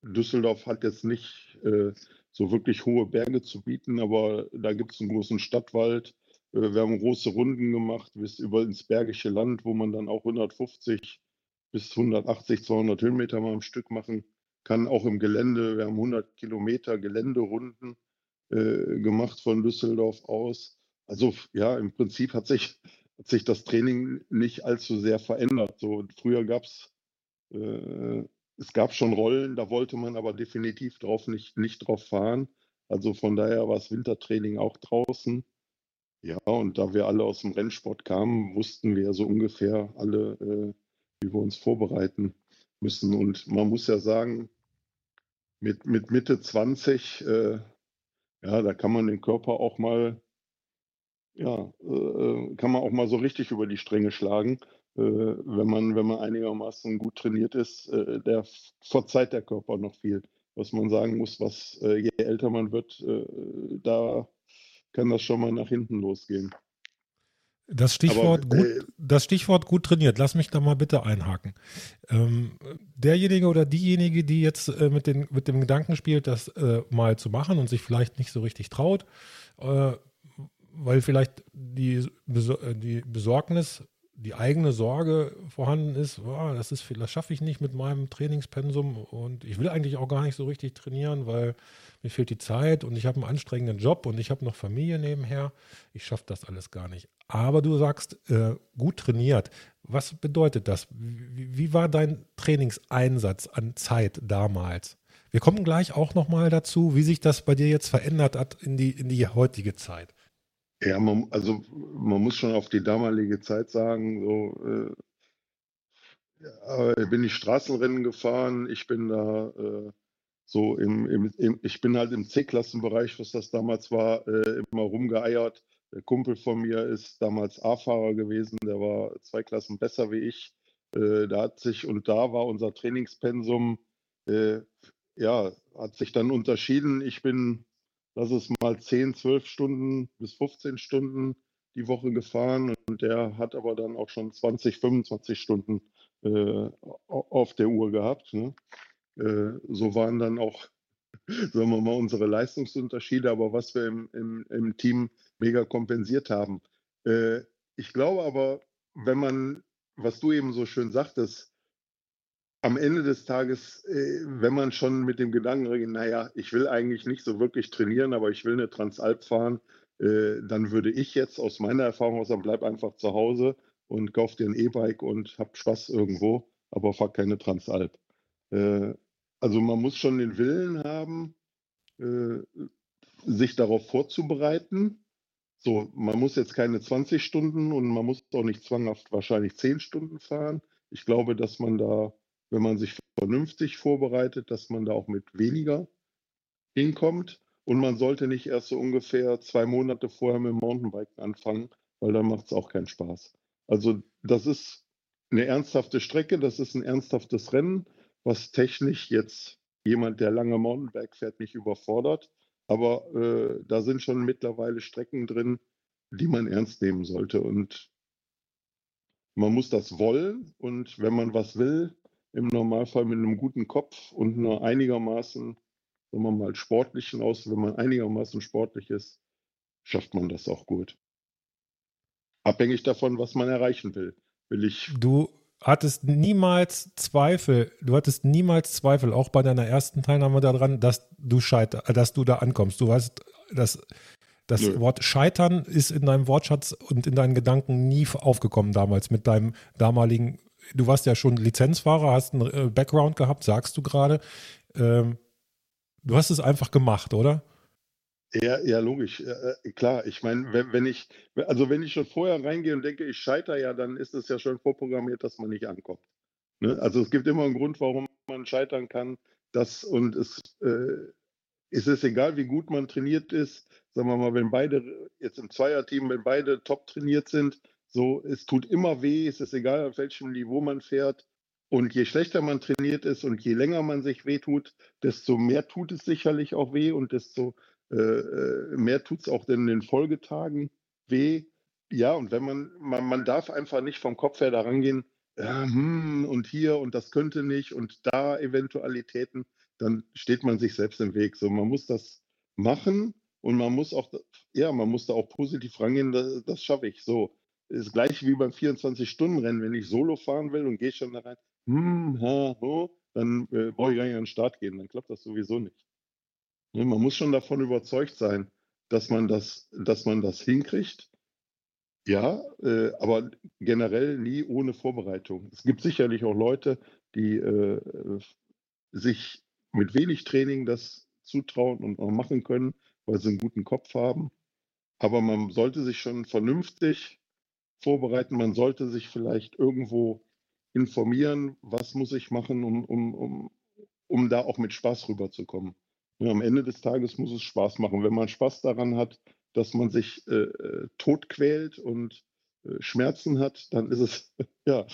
Düsseldorf hat jetzt nicht äh, so wirklich hohe Berge zu bieten, aber da gibt es einen großen Stadtwald. Äh, wir haben große Runden gemacht bis über ins Bergische Land, wo man dann auch 150 bis 180, 200 Höhenmeter mal am Stück machen kann, auch im Gelände. Wir haben 100 Kilometer Geländerunden äh, gemacht von Düsseldorf aus. Also ja, im Prinzip hat sich, hat sich das Training nicht allzu sehr verändert. So, früher gab es es gab schon Rollen, da wollte man aber definitiv drauf nicht, nicht drauf fahren. Also von daher war das Wintertraining auch draußen. Ja, und da wir alle aus dem Rennsport kamen, wussten wir so ungefähr alle, äh, wie wir uns vorbereiten müssen. Und man muss ja sagen, mit, mit Mitte 20, äh, ja, da kann man den Körper auch mal, ja, äh, kann man auch mal so richtig über die Stränge schlagen. Äh, wenn man, wenn man einigermaßen gut trainiert ist, äh, der verzeiht der Körper noch viel. Was man sagen muss, was äh, je älter man wird, da kann das schon mal nach hinten losgehen. Das Stichwort, Aber, gut, äh, das Stichwort gut trainiert, lass mich da mal bitte einhaken. Ähm, derjenige oder diejenige, die jetzt äh, mit, den, mit dem Gedanken spielt, das äh, mal zu machen und sich vielleicht nicht so richtig traut, weil vielleicht die, die Besorgnis die eigene Sorge vorhanden ist, oh, das ist das schaffe ich nicht mit meinem Trainingspensum und ich will eigentlich auch gar nicht so richtig trainieren, weil mir fehlt die Zeit und ich habe einen anstrengenden Job und ich habe noch Familie nebenher. Ich schaffe das alles gar nicht. Aber du sagst, äh, gut trainiert. Was bedeutet das? Wie, wie, war dein Trainingseinsatz an Zeit damals? Wir kommen gleich auch nochmal dazu, wie sich das bei dir jetzt verändert hat in die, in die heutige Zeit. Ja, man, also man muss schon auf die damalige Zeit sagen, so äh, bin ich Straßenrennen gefahren, ich bin da äh, so im, im, im, ich bin halt im C-Klassenbereich, was das damals war, äh, immer rumgeeiert. Der Kumpel von mir ist damals A-Fahrer gewesen, der war zwei Klassen besser wie ich. Äh, da hat sich, und da war unser Trainingspensum, äh, ja, hat sich dann unterschieden. Ich bin lass es mal 10, 12 Stunden bis 15 Stunden die Woche gefahren und der hat aber dann auch schon 20, 25 Stunden äh, auf der Uhr gehabt. Ne? Äh, so waren dann auch, sagen wir mal, unsere Leistungsunterschiede, aber was wir im, im, im Team mega kompensiert haben. Äh, ich glaube aber, wenn man, was du eben so schön sagtest, am Ende des Tages, äh, wenn man schon mit dem Gedanken redet, naja, ich will eigentlich nicht so wirklich trainieren, aber ich will eine Transalp fahren, äh, dann würde ich jetzt aus meiner Erfahrung sagen, bleib einfach zu Hause und kauf dir ein E-Bike und hab Spaß irgendwo, aber fahr keine Transalp. Äh, also man muss schon den Willen haben, sich darauf vorzubereiten. So, man muss jetzt keine 20 Stunden und man muss auch nicht zwanghaft wahrscheinlich 10 Stunden fahren. Ich glaube, dass man da wenn man sich vernünftig vorbereitet, dass man da auch mit weniger hinkommt. Und man sollte nicht erst so ungefähr zwei Monate vorher mit dem Mountainbiken anfangen, weil dann macht es auch keinen Spaß. Also das ist eine ernsthafte Strecke, das ist ein ernsthaftes Rennen, was technisch jetzt jemand, der lange Mountainbike fährt, nicht überfordert. Aber äh, da sind schon mittlerweile Strecken drin, die man ernst nehmen sollte. Und man muss das wollen. Und wenn man was will, im Normalfall mit einem guten Kopf und einer einigermaßen, sagen wir mal, sportlichen aus. Wenn man einigermaßen sportlich ist, schafft man das auch gut. Abhängig davon, was man erreichen will. Will ich. Du hattest niemals Zweifel, du hattest niemals Zweifel, auch bei deiner ersten Teilnahme daran, dass du scheiter, dass du da ankommst. Du weißt, dass das Nö. Wort Scheitern ist in deinem Wortschatz und in deinen Gedanken nie aufgekommen damals mit deinem damaligen du warst ja schon Lizenzfahrer, hast einen äh, Background gehabt, sagst du gerade. Ähm, du hast es einfach gemacht, oder? Ja, ja, logisch. Äh, klar, ich meine, wenn, wenn, ich, also wenn ich schon vorher reingehe und denke, ich scheitere ja, dann ist es ja schon vorprogrammiert, dass man nicht ankommt. Ne? Also es gibt immer einen Grund, warum man scheitern kann. Das, und es, äh, es ist egal, wie gut man trainiert ist. Sagen wir mal, wenn beide jetzt im Zweierteam, wenn beide top trainiert sind, so, es tut immer weh, es ist egal, auf welchem Niveau man fährt. Und je schlechter man trainiert ist und je länger man sich wehtut, desto mehr tut es sicherlich auch weh und desto äh, äh mehr tut es auch in den Folgetagen weh. Ja, und wenn man, man, man darf einfach nicht vom Kopf her daran gehen, ja, hm, und hier und das könnte nicht und da Eventualitäten, dann steht man sich selbst im Weg. So, man muss das machen und man muss auch, ja, man muss da auch positiv rangehen, das, das schaffe ich. So, das gleiche wie beim 24-Stunden-Rennen. Wenn ich Solo fahren will und gehe schon da rein, hm, ha, ho, dann äh, brauche ich gar nicht an den Start gehen. Dann klappt das sowieso nicht. Ne, man muss schon davon überzeugt sein, dass man das, dass man das hinkriegt. Ja, äh, aber generell nie ohne Vorbereitung. Es gibt sicherlich auch Leute, die äh, sich mit wenig Training das zutrauen und auch machen können, weil sie einen guten Kopf haben. Aber man sollte sich schon vernünftig vorbereiten. Man sollte sich vielleicht irgendwo informieren, was muss ich machen, um, um, um, um da auch mit Spaß rüberzukommen. Ja, am Ende des Tages muss es Spaß machen. Wenn man Spaß daran hat, dass man sich äh, äh tot quält und äh, Schmerzen hat, dann ist es, ja,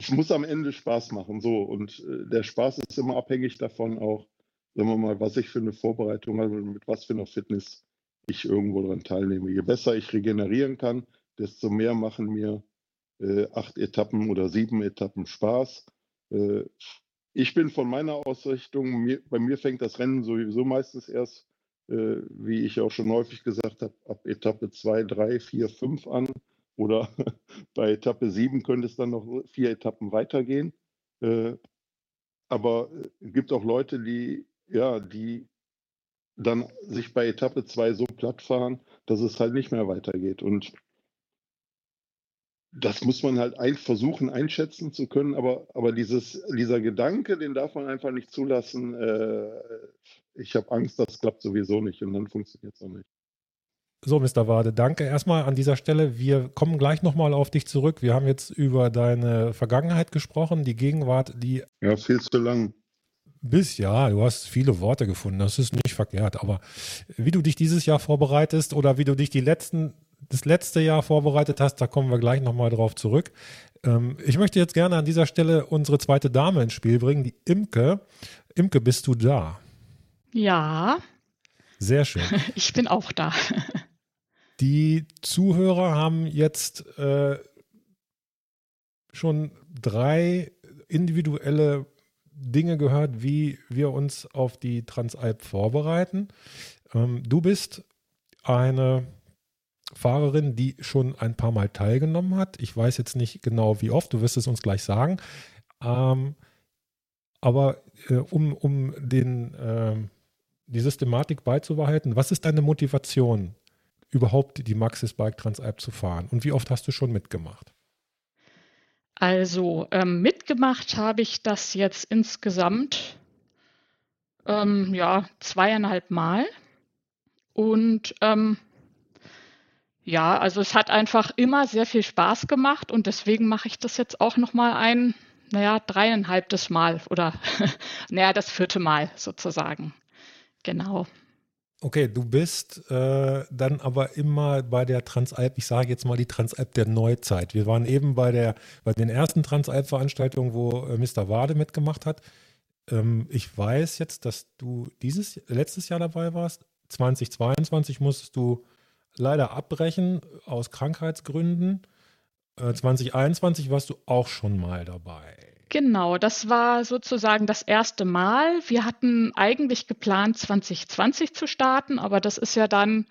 es muss am Ende Spaß machen. So, und äh, der Spaß ist immer abhängig davon auch, sagen wir mal, was ich für eine Vorbereitung habe, mit was für einer Fitness ich irgendwo daran teilnehme. Je besser ich regenerieren kann, desto mehr machen mir äh, acht Etappen oder sieben Etappen Spaß. Äh, ich bin von meiner Ausrichtung, mir, bei mir fängt das Rennen sowieso meistens erst, äh, wie ich auch schon häufig gesagt habe, ab Etappe 2, 3, 4, 5 an. Oder bei Etappe 7 könnte es dann noch vier Etappen weitergehen. Äh, aber es gibt auch Leute, die, ja, die dann sich bei Etappe 2 so platt fahren, dass es halt nicht mehr weitergeht. Und das muss man halt ein, versuchen einschätzen zu können, aber, aber dieses, dieser Gedanke, den darf man einfach nicht zulassen. Äh, ich habe Angst, das klappt sowieso nicht und dann funktioniert es auch nicht. So, Mr. Wade, danke erstmal an dieser Stelle. Wir kommen gleich nochmal auf dich zurück. Wir haben jetzt über deine Vergangenheit gesprochen, die Gegenwart, die. Ja, viel zu lang. Bis ja, du hast viele Worte gefunden, das ist nicht verkehrt. Aber wie du dich dieses Jahr vorbereitest oder wie du dich die letzten das letzte Jahr vorbereitet hast, da kommen wir gleich nochmal drauf zurück. Ähm, ich möchte jetzt gerne an dieser Stelle unsere zweite Dame ins Spiel bringen, die Imke. Imke, bist du da? Ja. Sehr schön. Ich bin auch da. Die Zuhörer haben jetzt äh, schon drei individuelle Dinge gehört, wie wir uns auf die Transalp vorbereiten. Ähm, du bist eine Fahrerin, die schon ein paar Mal teilgenommen hat. Ich weiß jetzt nicht genau, wie oft, du wirst es uns gleich sagen. Ähm, aber äh, um, um den, äh, die Systematik beizubehalten, was ist deine Motivation, überhaupt die Maxis Bike Transalp zu fahren? Und wie oft hast du schon mitgemacht? Also ähm, mitgemacht habe ich das jetzt insgesamt ähm, ja zweieinhalb Mal. Und ähm, ja, also es hat einfach immer sehr viel Spaß gemacht und deswegen mache ich das jetzt auch nochmal ein, naja, dreieinhalbtes Mal oder naja, das vierte Mal sozusagen. Genau. Okay, du bist äh, dann aber immer bei der Transalp, ich sage jetzt mal die Transalp der Neuzeit. Wir waren eben bei der, bei den ersten Transalp-Veranstaltungen, wo äh, Mr. Wade mitgemacht hat. Ähm, ich weiß jetzt, dass du dieses letztes Jahr dabei warst. 2022 musstest du leider abbrechen aus Krankheitsgründen. Äh, 2021 warst du auch schon mal dabei. Genau, das war sozusagen das erste Mal. Wir hatten eigentlich geplant, 2020 zu starten, aber das ist ja dann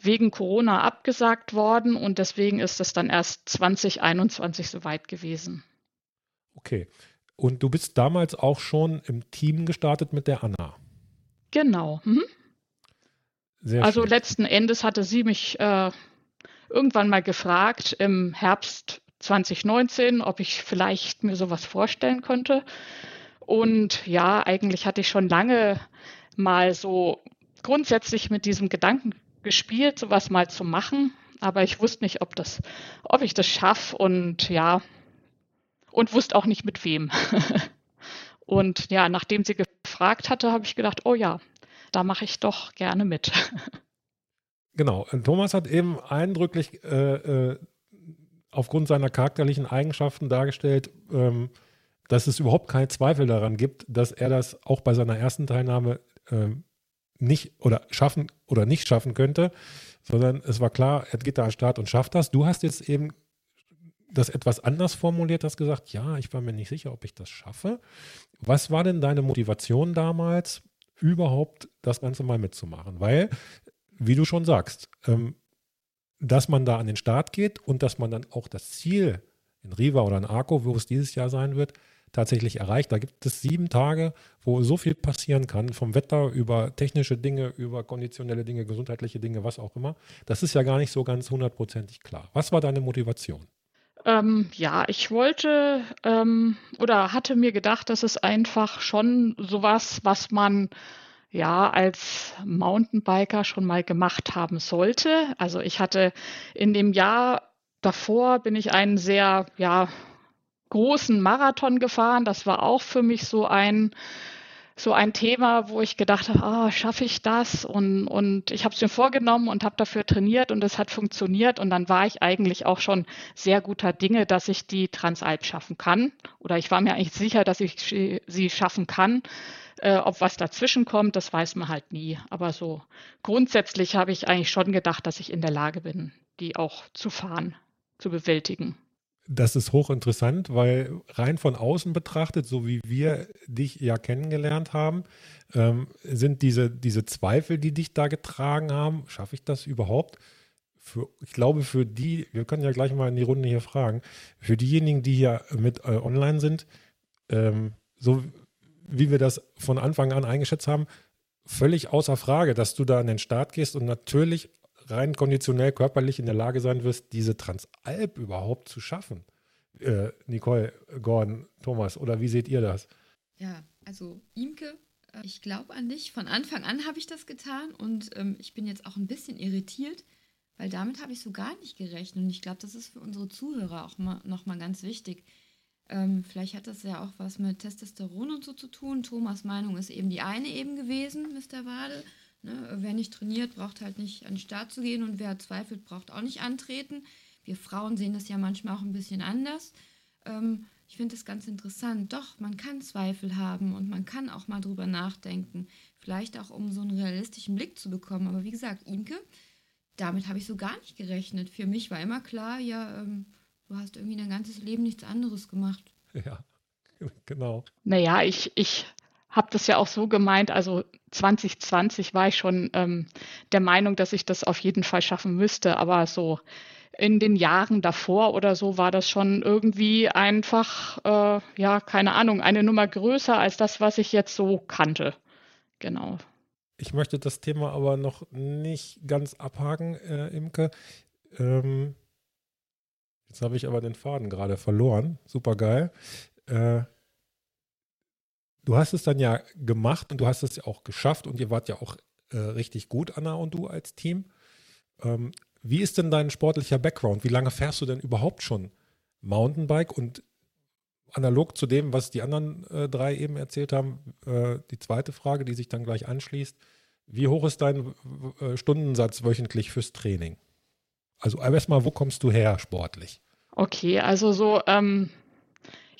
wegen Corona abgesagt worden und deswegen ist es dann erst 2021 soweit gewesen. Okay. Und du bist damals auch schon im Team gestartet mit der Anna. Genau. Mhm. Sehr also schön. letzten Endes hatte sie mich äh, irgendwann mal gefragt im Herbst 2019, ob ich vielleicht mir sowas vorstellen könnte. Und ja, eigentlich hatte ich schon lange mal so grundsätzlich mit diesem Gedanken gespielt, sowas mal zu machen. Aber ich wusste nicht, ob das, ob ich das schaffe und ja, und wusste auch nicht mit wem. und ja, nachdem sie gefragt hatte, habe ich gedacht, oh ja, da mache ich doch gerne mit. Genau, Thomas hat eben eindrücklich äh, äh, aufgrund seiner charakterlichen Eigenschaften dargestellt, ähm, dass es überhaupt keinen Zweifel daran gibt, dass er das auch bei seiner ersten Teilnahme ähm, nicht oder schaffen oder nicht schaffen könnte, sondern es war klar, er geht da an Start und schafft das. Du hast jetzt eben das etwas anders formuliert, hast gesagt, ja, ich war mir nicht sicher, ob ich das schaffe. Was war denn deine Motivation damals, überhaupt das Ganze mal mitzumachen. Weil, wie du schon sagst, ähm, dass man da an den Start geht und dass man dann auch das Ziel in Riva oder in Arco, wo es dieses Jahr sein wird, tatsächlich erreicht. Da gibt es sieben Tage, wo so viel passieren kann, vom Wetter über technische Dinge, über konditionelle Dinge, gesundheitliche Dinge, was auch immer. Das ist ja gar nicht so ganz hundertprozentig klar. Was war deine Motivation? Ähm, ja, ich wollte ähm, oder hatte mir gedacht, dass es einfach schon sowas, was man ja als Mountainbiker schon mal gemacht haben sollte. Also ich hatte in dem Jahr davor bin ich einen sehr ja großen Marathon gefahren. Das war auch für mich so ein so ein Thema, wo ich gedacht habe, ah, schaffe ich das? Und, und ich habe es mir vorgenommen und habe dafür trainiert und es hat funktioniert. Und dann war ich eigentlich auch schon sehr guter Dinge, dass ich die Transalp schaffen kann. Oder ich war mir eigentlich sicher, dass ich sie schaffen kann. Äh, ob was dazwischen kommt, das weiß man halt nie. Aber so grundsätzlich habe ich eigentlich schon gedacht, dass ich in der Lage bin, die auch zu fahren, zu bewältigen. Das ist hochinteressant, weil rein von außen betrachtet, so wie wir dich ja kennengelernt haben, ähm, sind diese, diese Zweifel, die dich da getragen haben, schaffe ich das überhaupt? Für, ich glaube, für die, wir können ja gleich mal in die Runde hier fragen, für diejenigen, die hier mit äh, online sind, ähm, so wie wir das von Anfang an eingeschätzt haben, völlig außer Frage, dass du da an den Start gehst und natürlich rein konditionell körperlich in der Lage sein wirst, diese Transalp überhaupt zu schaffen. Äh, Nicole, Gordon, Thomas, oder wie seht ihr das? Ja, also Imke, äh, ich glaube an dich. Von Anfang an habe ich das getan und ähm, ich bin jetzt auch ein bisschen irritiert, weil damit habe ich so gar nicht gerechnet. Und ich glaube, das ist für unsere Zuhörer auch mal, nochmal ganz wichtig. Ähm, vielleicht hat das ja auch was mit Testosteron und so zu tun. Thomas Meinung ist eben die eine eben gewesen, Mr. Wade. Ne? Wer nicht trainiert, braucht halt nicht an den Start zu gehen und wer zweifelt, braucht auch nicht antreten. Wir Frauen sehen das ja manchmal auch ein bisschen anders. Ähm, ich finde es ganz interessant. Doch, man kann Zweifel haben und man kann auch mal drüber nachdenken. Vielleicht auch, um so einen realistischen Blick zu bekommen. Aber wie gesagt, Imke, damit habe ich so gar nicht gerechnet. Für mich war immer klar, ja, ähm, du hast irgendwie dein ganzes Leben nichts anderes gemacht. Ja, genau. Naja, ich, ich habe das ja auch so gemeint, also 2020 war ich schon ähm, der Meinung, dass ich das auf jeden Fall schaffen müsste, aber so in den Jahren davor oder so war das schon irgendwie einfach, äh, ja, keine Ahnung, eine Nummer größer als das, was ich jetzt so kannte. Genau. Ich möchte das Thema aber noch nicht ganz abhaken, äh, Imke. Ähm, jetzt habe ich aber den Faden gerade verloren. Super geil. Äh, du hast es dann ja gemacht und du hast es ja auch geschafft und ihr wart ja auch äh, richtig gut, Anna und du als Team. Ähm, wie ist denn dein sportlicher Background? Wie lange fährst du denn überhaupt schon Mountainbike? Und analog zu dem, was die anderen äh, drei eben erzählt haben, äh, die zweite Frage, die sich dann gleich anschließt. Wie hoch ist dein äh, Stundensatz wöchentlich fürs Training? Also erstmal, wo kommst du her sportlich? Okay, also so ähm,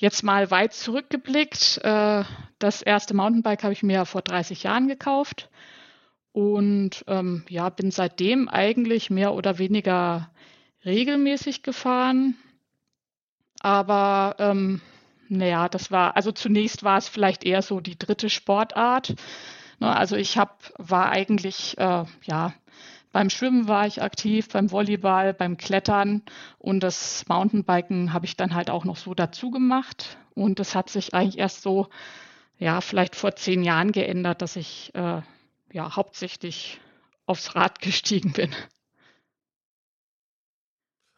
jetzt mal weit zurückgeblickt. Äh, das erste Mountainbike habe ich mir vor 30 Jahren gekauft und ähm, ja, bin seitdem eigentlich mehr oder weniger regelmäßig gefahren. Aber ähm, naja, das war, also zunächst war es vielleicht eher so die dritte Sportart. Ne, also ich hab, war eigentlich, äh, ja, beim Schwimmen war ich aktiv, beim Volleyball, beim Klettern und das Mountainbiken habe ich dann halt auch noch so dazu gemacht. Und das hat sich eigentlich erst so, ja, vielleicht vor zehn Jahren geändert, dass ich äh, ja hauptsächlich aufs Rad gestiegen bin.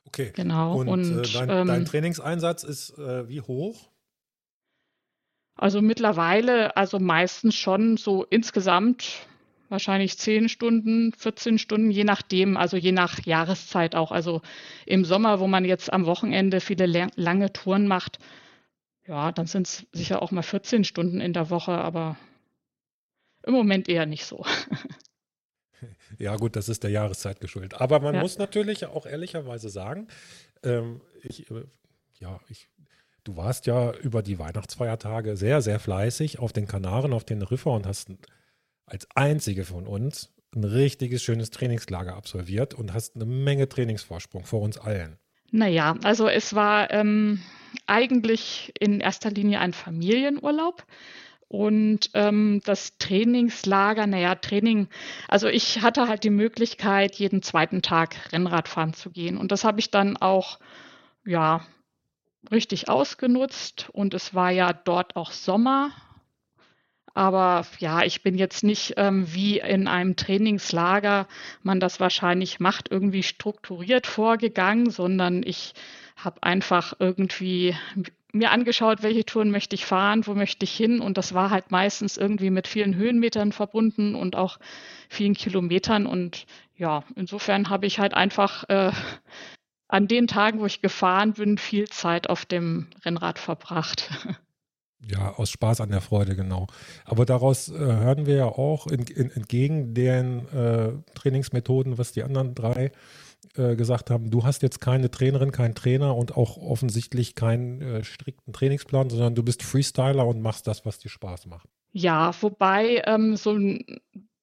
Okay. Genau. Und, und äh, dein, ähm, dein, Trainingseinsatz ist äh, wie hoch? Also mittlerweile, also meistens schon so insgesamt wahrscheinlich 10 Stunden, 14 Stunden, je nachdem, also je nach Jahreszeit auch. Also im Sommer, wo man jetzt am Wochenende viele lange Touren macht, ja, dann sind es sicher auch mal 14 Stunden in der Woche, aber im Moment eher nicht so. Ja, gut, das ist der Jahreszeit geschuldet. Aber man Ja. muss natürlich auch ehrlicherweise sagen, ähm, ich, äh, ja, ich, du warst ja über die Weihnachtsfeiertage sehr, sehr fleißig auf den Kanaren, auf den Riffer und hast als einzige von uns ein richtiges schönes Trainingslager absolviert und hast eine Menge Trainingsvorsprung vor uns allen. Naja, also es war ähm, eigentlich in erster Linie ein Familienurlaub. Und ähm, das Trainingslager, naja, Training, also ich hatte halt die Möglichkeit, jeden zweiten Tag Rennradfahren zu gehen. Und das habe ich dann auch, ja, richtig ausgenutzt. Und es war ja dort auch Sommer. Aber ja, ich bin jetzt nicht ähm, wie in einem Trainingslager man das wahrscheinlich macht, irgendwie strukturiert vorgegangen, sondern ich habe einfach irgendwie mir angeschaut, welche Touren möchte ich fahren, wo möchte ich hin. Und das war halt meistens irgendwie mit vielen Höhenmetern verbunden und auch vielen Kilometern. Und ja, insofern habe ich halt einfach äh, an den Tagen, wo ich gefahren bin, viel Zeit auf dem Rennrad verbracht. Ja, aus Spaß an der Freude, genau. Aber daraus äh, hören wir ja auch in, in, entgegen den äh, Trainingsmethoden, was die anderen drei äh, gesagt haben, du hast jetzt keine Trainerin, keinen Trainer und auch offensichtlich keinen äh, strikten Trainingsplan, sondern du bist Freestyler und machst das, was dir Spaß macht. Ja, wobei ähm, so ein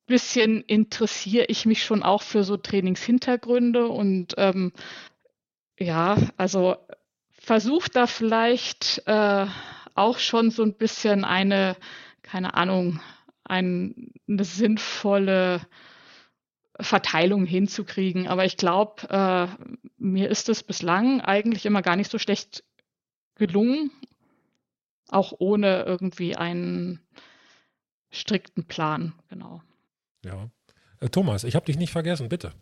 bisschen interessiere ich mich schon auch für so Trainingshintergründe und ähm, ja, also versucht da vielleicht äh, auch schon so ein bisschen eine, keine Ahnung, ein, eine sinnvolle Verteilung hinzukriegen. Aber ich glaube, äh, mir ist es bislang eigentlich immer gar nicht so schlecht gelungen, auch ohne irgendwie einen strikten Plan, genau. Ja. Äh, Thomas, ich habe dich nicht vergessen, bitte.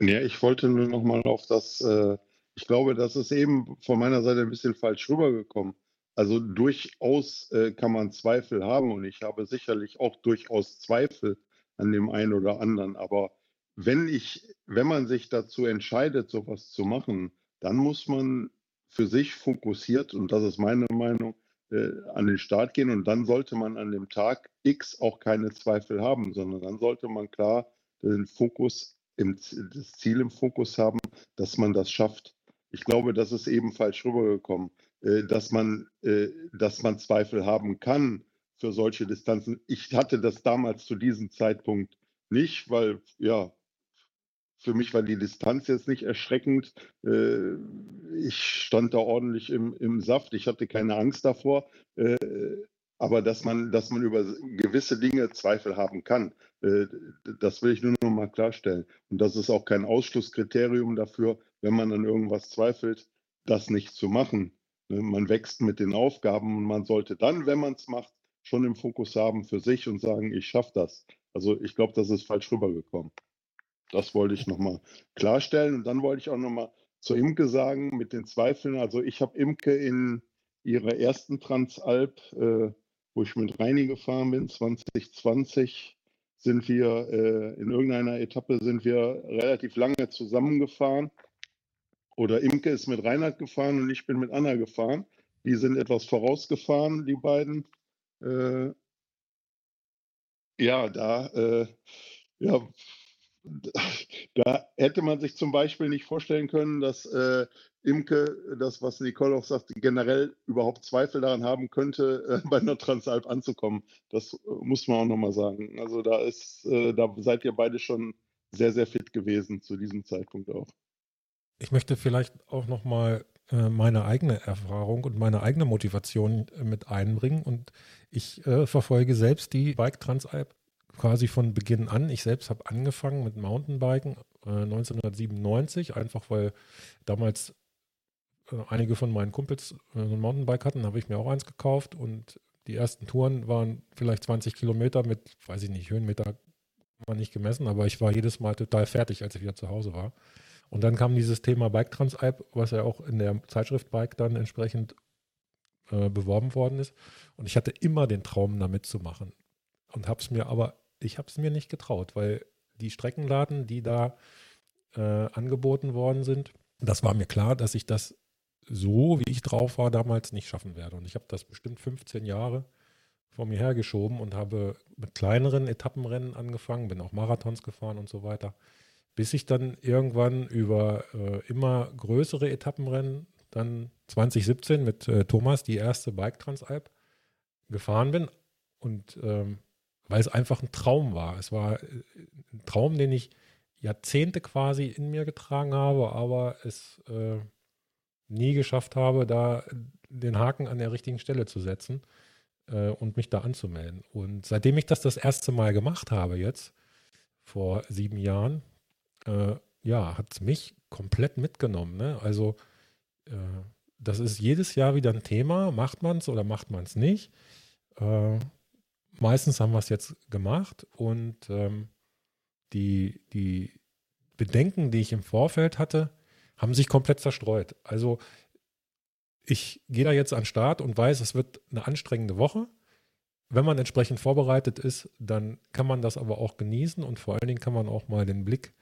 Ja, ich wollte nur noch mal auf das, äh, ich glaube, das ist eben von meiner Seite ein bisschen falsch rübergekommen. Also durchaus äh, kann man Zweifel haben und ich habe sicherlich auch durchaus Zweifel an dem einen oder anderen. Aber wenn ich, wenn man sich dazu entscheidet, sowas zu machen, dann muss man für sich fokussiert, und das ist meine Meinung, äh, an den Start gehen und dann sollte man an dem Tag X auch keine Zweifel haben, sondern dann sollte man klar den Fokus, im, das Ziel im Fokus haben, dass man das schafft. Ich glaube, das ist eben falsch rübergekommen, dass man, äh, dass man Zweifel haben kann für solche Distanzen. Ich hatte das damals zu diesem Zeitpunkt nicht, weil ja, für mich war die Distanz jetzt nicht erschreckend. Äh, ich stand da ordentlich im, im Saft. Ich hatte keine Angst davor. Äh, aber dass man, dass man über gewisse Dinge Zweifel haben kann, äh, das will ich nur noch mal klarstellen. Und das ist auch kein Ausschlusskriterium dafür, wenn man an irgendwas zweifelt, das nicht zu machen. Ne, man wächst mit den Aufgaben und man sollte dann, wenn man es macht, schon im Fokus haben für sich und sagen, ich schaffe das. Also ich glaube, das ist falsch rübergekommen. Das wollte ich nochmal klarstellen. Und dann wollte ich auch nochmal zu Imke sagen, mit den Zweifeln. Also ich habe Imke in ihrer ersten Transalp, äh, wo ich mit Reini gefahren bin, 2020, sind wir äh, in irgendeiner Etappe sind wir relativ lange zusammengefahren. Oder Imke ist mit Reinhard gefahren und ich bin mit Anna gefahren. Die sind etwas vorausgefahren, die beiden. Äh, ja, da, äh, ja, da hätte man sich zum Beispiel nicht vorstellen können, dass äh, Imke, das was Nicole auch sagt, generell überhaupt Zweifel daran haben könnte, äh, bei einer Transalp anzukommen. Das äh, muss man auch nochmal sagen. Also da ist, äh, da seid ihr beide schon sehr, sehr fit gewesen zu diesem Zeitpunkt auch. Ich möchte vielleicht auch nochmal äh, meine eigene Erfahrung und meine eigene Motivation äh, mit einbringen. Und ich äh, verfolge selbst die Bike Transalp quasi von Beginn an. Ich selbst habe angefangen mit Mountainbiken äh, 1997, einfach weil damals äh, einige von meinen Kumpels äh, ein Mountainbike hatten, habe ich mir auch eins gekauft und die ersten Touren waren vielleicht 20 Kilometer mit, weiß ich nicht, Höhenmeter war nicht gemessen, aber ich war jedes Mal total fertig, als ich wieder zu Hause war. Und dann kam dieses Thema Bike Transalp, was ja auch in der Zeitschrift Bike dann entsprechend äh, beworben worden ist. Und ich hatte immer den Traum, da mitzumachen. Und habe es mir aber ich habe es mir nicht getraut, weil die Streckenladen, die da äh, angeboten worden sind, das war mir klar, dass ich das so, wie ich drauf war, damals nicht schaffen werde. Und ich habe das bestimmt 15 Jahre vor mir hergeschoben und habe mit kleineren Etappenrennen angefangen, bin auch Marathons gefahren und so weiter, bis ich dann irgendwann über äh, immer größere Etappenrennen, dann 2017 mit äh, Thomas die erste Bike Transalp gefahren bin. Und ähm, weil es einfach ein Traum war. Es war äh, ein Traum, den ich Jahrzehnte quasi in mir getragen habe, aber es äh, nie geschafft habe, da den Haken an der richtigen Stelle zu setzen äh, und mich da anzumelden. Und seitdem ich das das erste Mal gemacht habe jetzt, vor sieben Jahren, äh, ja, hat mich komplett mitgenommen. Ne? Also äh, das ist jedes Jahr wieder ein Thema. Macht man es oder macht man es nicht? Äh, meistens haben wir es jetzt gemacht und ähm, die, die Bedenken, die ich im Vorfeld hatte, haben sich komplett zerstreut. Also ich gehe da jetzt an den Start und weiß, es wird eine anstrengende Woche. Wenn man entsprechend vorbereitet ist, dann kann man das aber auch genießen und vor allen Dingen kann man auch mal den Blick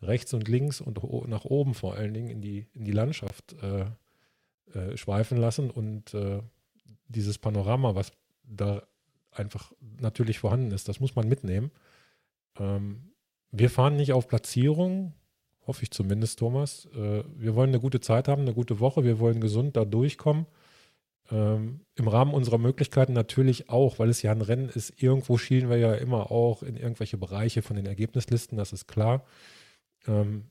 rechts und links und nach oben vor allen Dingen in die, in die Landschaft äh, äh, schweifen lassen und äh, dieses Panorama, was da einfach natürlich vorhanden ist. Das muss man mitnehmen. Ähm, wir fahren nicht auf Platzierung, hoffe ich zumindest, Thomas. Äh, wir wollen eine gute Zeit haben, eine gute Woche. Wir wollen gesund da durchkommen. Ähm, Im Rahmen unserer Möglichkeiten natürlich auch, weil es ja ein Rennen ist. Irgendwo schielen wir ja immer auch in irgendwelche Bereiche von den Ergebnislisten, das ist klar. Ähm,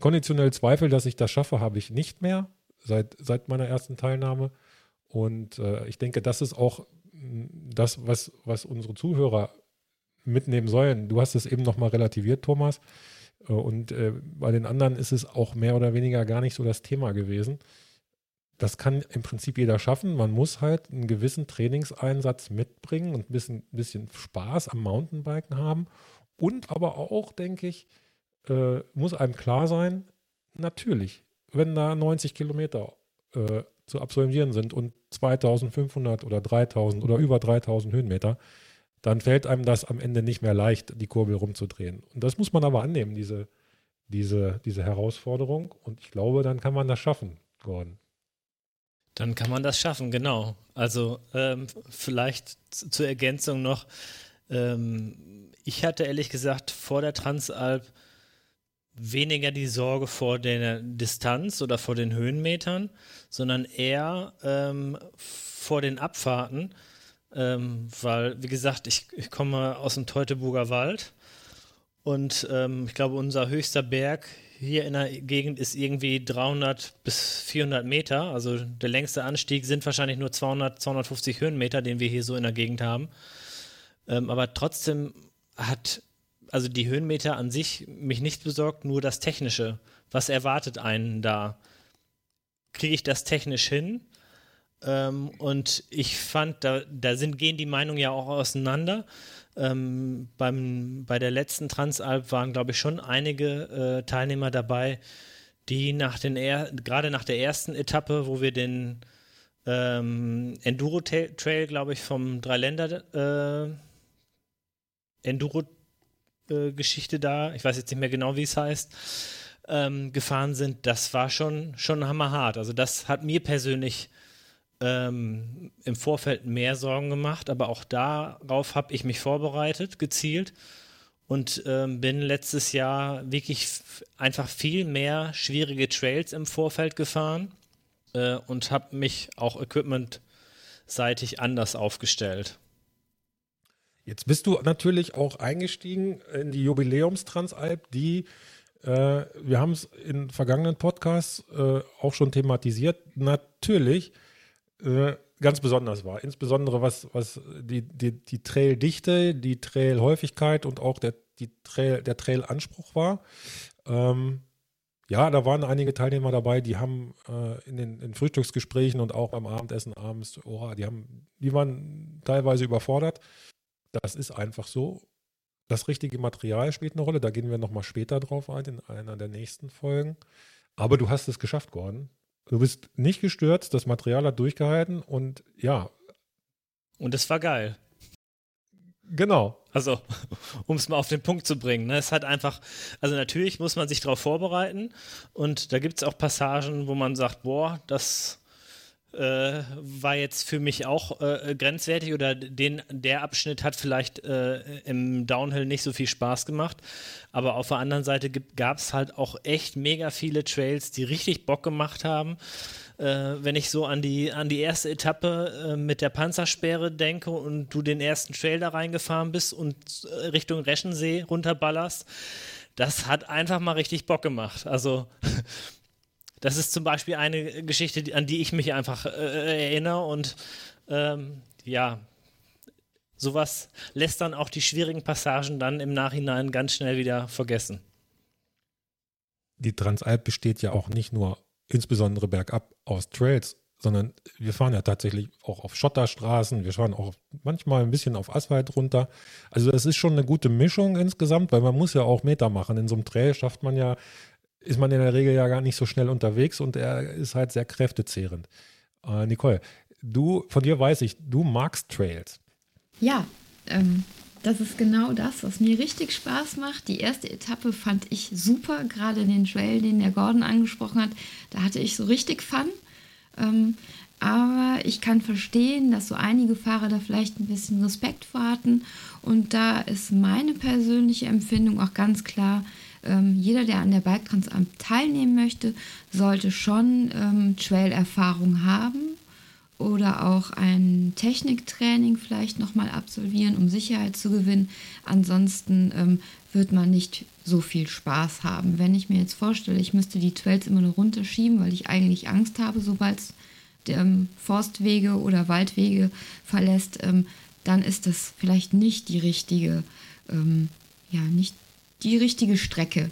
konditionell Zweifel, dass ich das schaffe, habe ich nicht mehr seit, seit meiner ersten Teilnahme. Und äh, ich denke, das ist auch das, was, was unsere Zuhörer mitnehmen sollen. Du hast es eben nochmal relativiert, Thomas. Äh, und äh, bei den anderen ist es auch mehr oder weniger gar nicht so das Thema gewesen. Das kann im Prinzip jeder schaffen. Man muss halt einen gewissen Trainingseinsatz mitbringen und ein bisschen, bisschen Spaß am Mountainbiken haben. Und aber auch, denke ich, äh, muss einem klar sein, natürlich, wenn da 90 Kilometer äh, zu absolvieren sind und 2500 oder 3000 oder über 3000 Höhenmeter, dann fällt einem das am Ende nicht mehr leicht, die Kurbel rumzudrehen. Und das muss man aber annehmen, diese, diese, diese Herausforderung. Und ich glaube, dann kann man das schaffen, Gordon. Dann kann man das schaffen, genau. Also ähm, vielleicht zur Ergänzung noch, ähm, ich hatte ehrlich gesagt vor der Transalp weniger die Sorge vor der Distanz oder vor den Höhenmetern, sondern eher ähm, vor den Abfahrten, ähm, weil, wie gesagt, ich, ich komme aus dem Teutoburger Wald Und ähm, ich glaube, unser höchster Berg hier in der Gegend ist irgendwie 300 bis 400 Meter. Also der längste Anstieg sind wahrscheinlich nur 200, 250 Höhenmeter, den wir hier so in der Gegend haben. Ähm, aber trotzdem hat also die Höhenmeter an sich mich nicht besorgt, nur das Technische. Was erwartet einen da? Kriege ich das technisch hin? Ähm, und ich fand, da, da sind, gehen die Meinungen ja auch auseinander. Ähm, beim, bei der letzten Transalp waren, glaube ich, schon einige äh, Teilnehmer dabei, die nach den er gerade nach der ersten Etappe, wo wir den ähm, Enduro Trail, glaube ich, vom Dreiländer äh, Enduro Geschichte da, ich weiß jetzt nicht mehr genau, wie es heißt, ähm, gefahren sind, das war schon, schon hammerhart. Also das hat mir persönlich ähm, im Vorfeld mehr Sorgen gemacht, aber auch darauf habe ich mich vorbereitet, gezielt und ähm, bin letztes Jahr wirklich einfach viel mehr schwierige Trails im Vorfeld gefahren äh, und habe mich auch equipmentseitig anders aufgestellt. Jetzt bist du natürlich auch eingestiegen in die Jubiläumstransalp, die äh, wir haben es in vergangenen Podcasts äh, auch schon thematisiert, natürlich äh, ganz besonders war. Insbesondere was, was die, die, die Traildichte, die Trailhäufigkeit und auch der, die Trail, der Trailanspruch war. Ähm, ja, da waren einige Teilnehmer dabei, die haben äh, in den in Frühstücksgesprächen und auch beim Abendessen abends, oh, die haben, die waren teilweise überfordert. Das ist einfach so. Das richtige Material spielt eine Rolle. Da gehen wir nochmal später drauf ein, in einer der nächsten Folgen. Aber du hast es geschafft, Gordon. Du bist nicht gestürzt, das Material hat durchgehalten und ja. Und es war geil. Genau. Also, um es mal auf den Punkt zu bringen. Ne? Es hat einfach, also natürlich muss man sich darauf vorbereiten und da gibt es auch Passagen, wo man sagt, boah, das äh, war jetzt für mich auch äh, grenzwertig oder den, der Abschnitt hat vielleicht äh, im Downhill nicht so viel Spaß gemacht. Aber auf der anderen Seite gab es halt auch echt mega viele Trails, die richtig Bock gemacht haben. Äh, wenn ich so an die, an die erste Etappe äh, mit der Panzersperre denke und du den ersten Trail da reingefahren bist und äh, Richtung Reschensee runterballerst, das hat einfach mal richtig Bock gemacht. Also das ist zum Beispiel eine Geschichte, an die ich mich einfach äh, erinnere und ähm, ja, sowas lässt dann auch die schwierigen Passagen dann im Nachhinein ganz schnell wieder vergessen. Die Transalp besteht ja auch nicht nur insbesondere bergab aus Trails, sondern wir fahren ja tatsächlich auch auf Schotterstraßen, wir fahren auch manchmal ein bisschen auf Asphalt runter. Also es ist schon eine gute Mischung insgesamt, weil man muss ja auch Meter machen. In so einem Trail schafft man ja ist man in der Regel ja gar nicht so schnell unterwegs und er ist halt sehr kräftezehrend. Äh, Nicole, du, von dir weiß ich, du magst Trails. Ja, ähm, das ist genau das, was mir richtig Spaß macht. Die erste Etappe fand ich super, gerade den Trail, den der Gordon angesprochen hat. Da hatte ich so richtig Fun. Ähm, aber ich kann verstehen, dass so einige Fahrer da vielleicht ein bisschen Respekt vor hatten. Und da ist meine persönliche Empfindung auch ganz klar, ähm, jeder, der an der Bike-Transalp teilnehmen möchte, sollte schon ähm, Trail-Erfahrung haben oder auch ein Techniktraining vielleicht nochmal absolvieren, um Sicherheit zu gewinnen. Ansonsten ähm, wird man nicht so viel Spaß haben. Wenn ich mir jetzt vorstelle, ich müsste die Trails immer nur runterschieben, weil ich eigentlich Angst habe, sobald es ähm, Forstwege oder Waldwege verlässt, ähm, dann ist das vielleicht nicht die richtige, ähm, ja, nicht die richtige Strecke.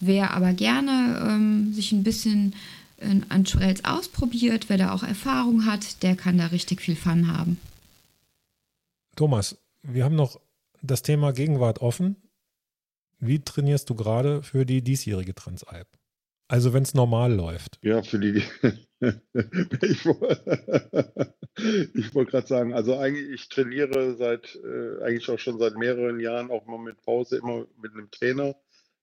Wer aber gerne ähm, sich ein bisschen äh, an Trails ausprobiert, wer da auch Erfahrung hat, der kann da richtig viel Fun haben. Thomas, wir haben noch das Thema Gegenwart offen. Wie trainierst du gerade für die diesjährige Transalp? Also wenn es normal läuft. Ja, für die. ich wollte wollt gerade sagen, also eigentlich, ich trainiere seit äh, eigentlich auch schon seit mehreren Jahren, auch mal mit Pause, immer mit einem Trainer.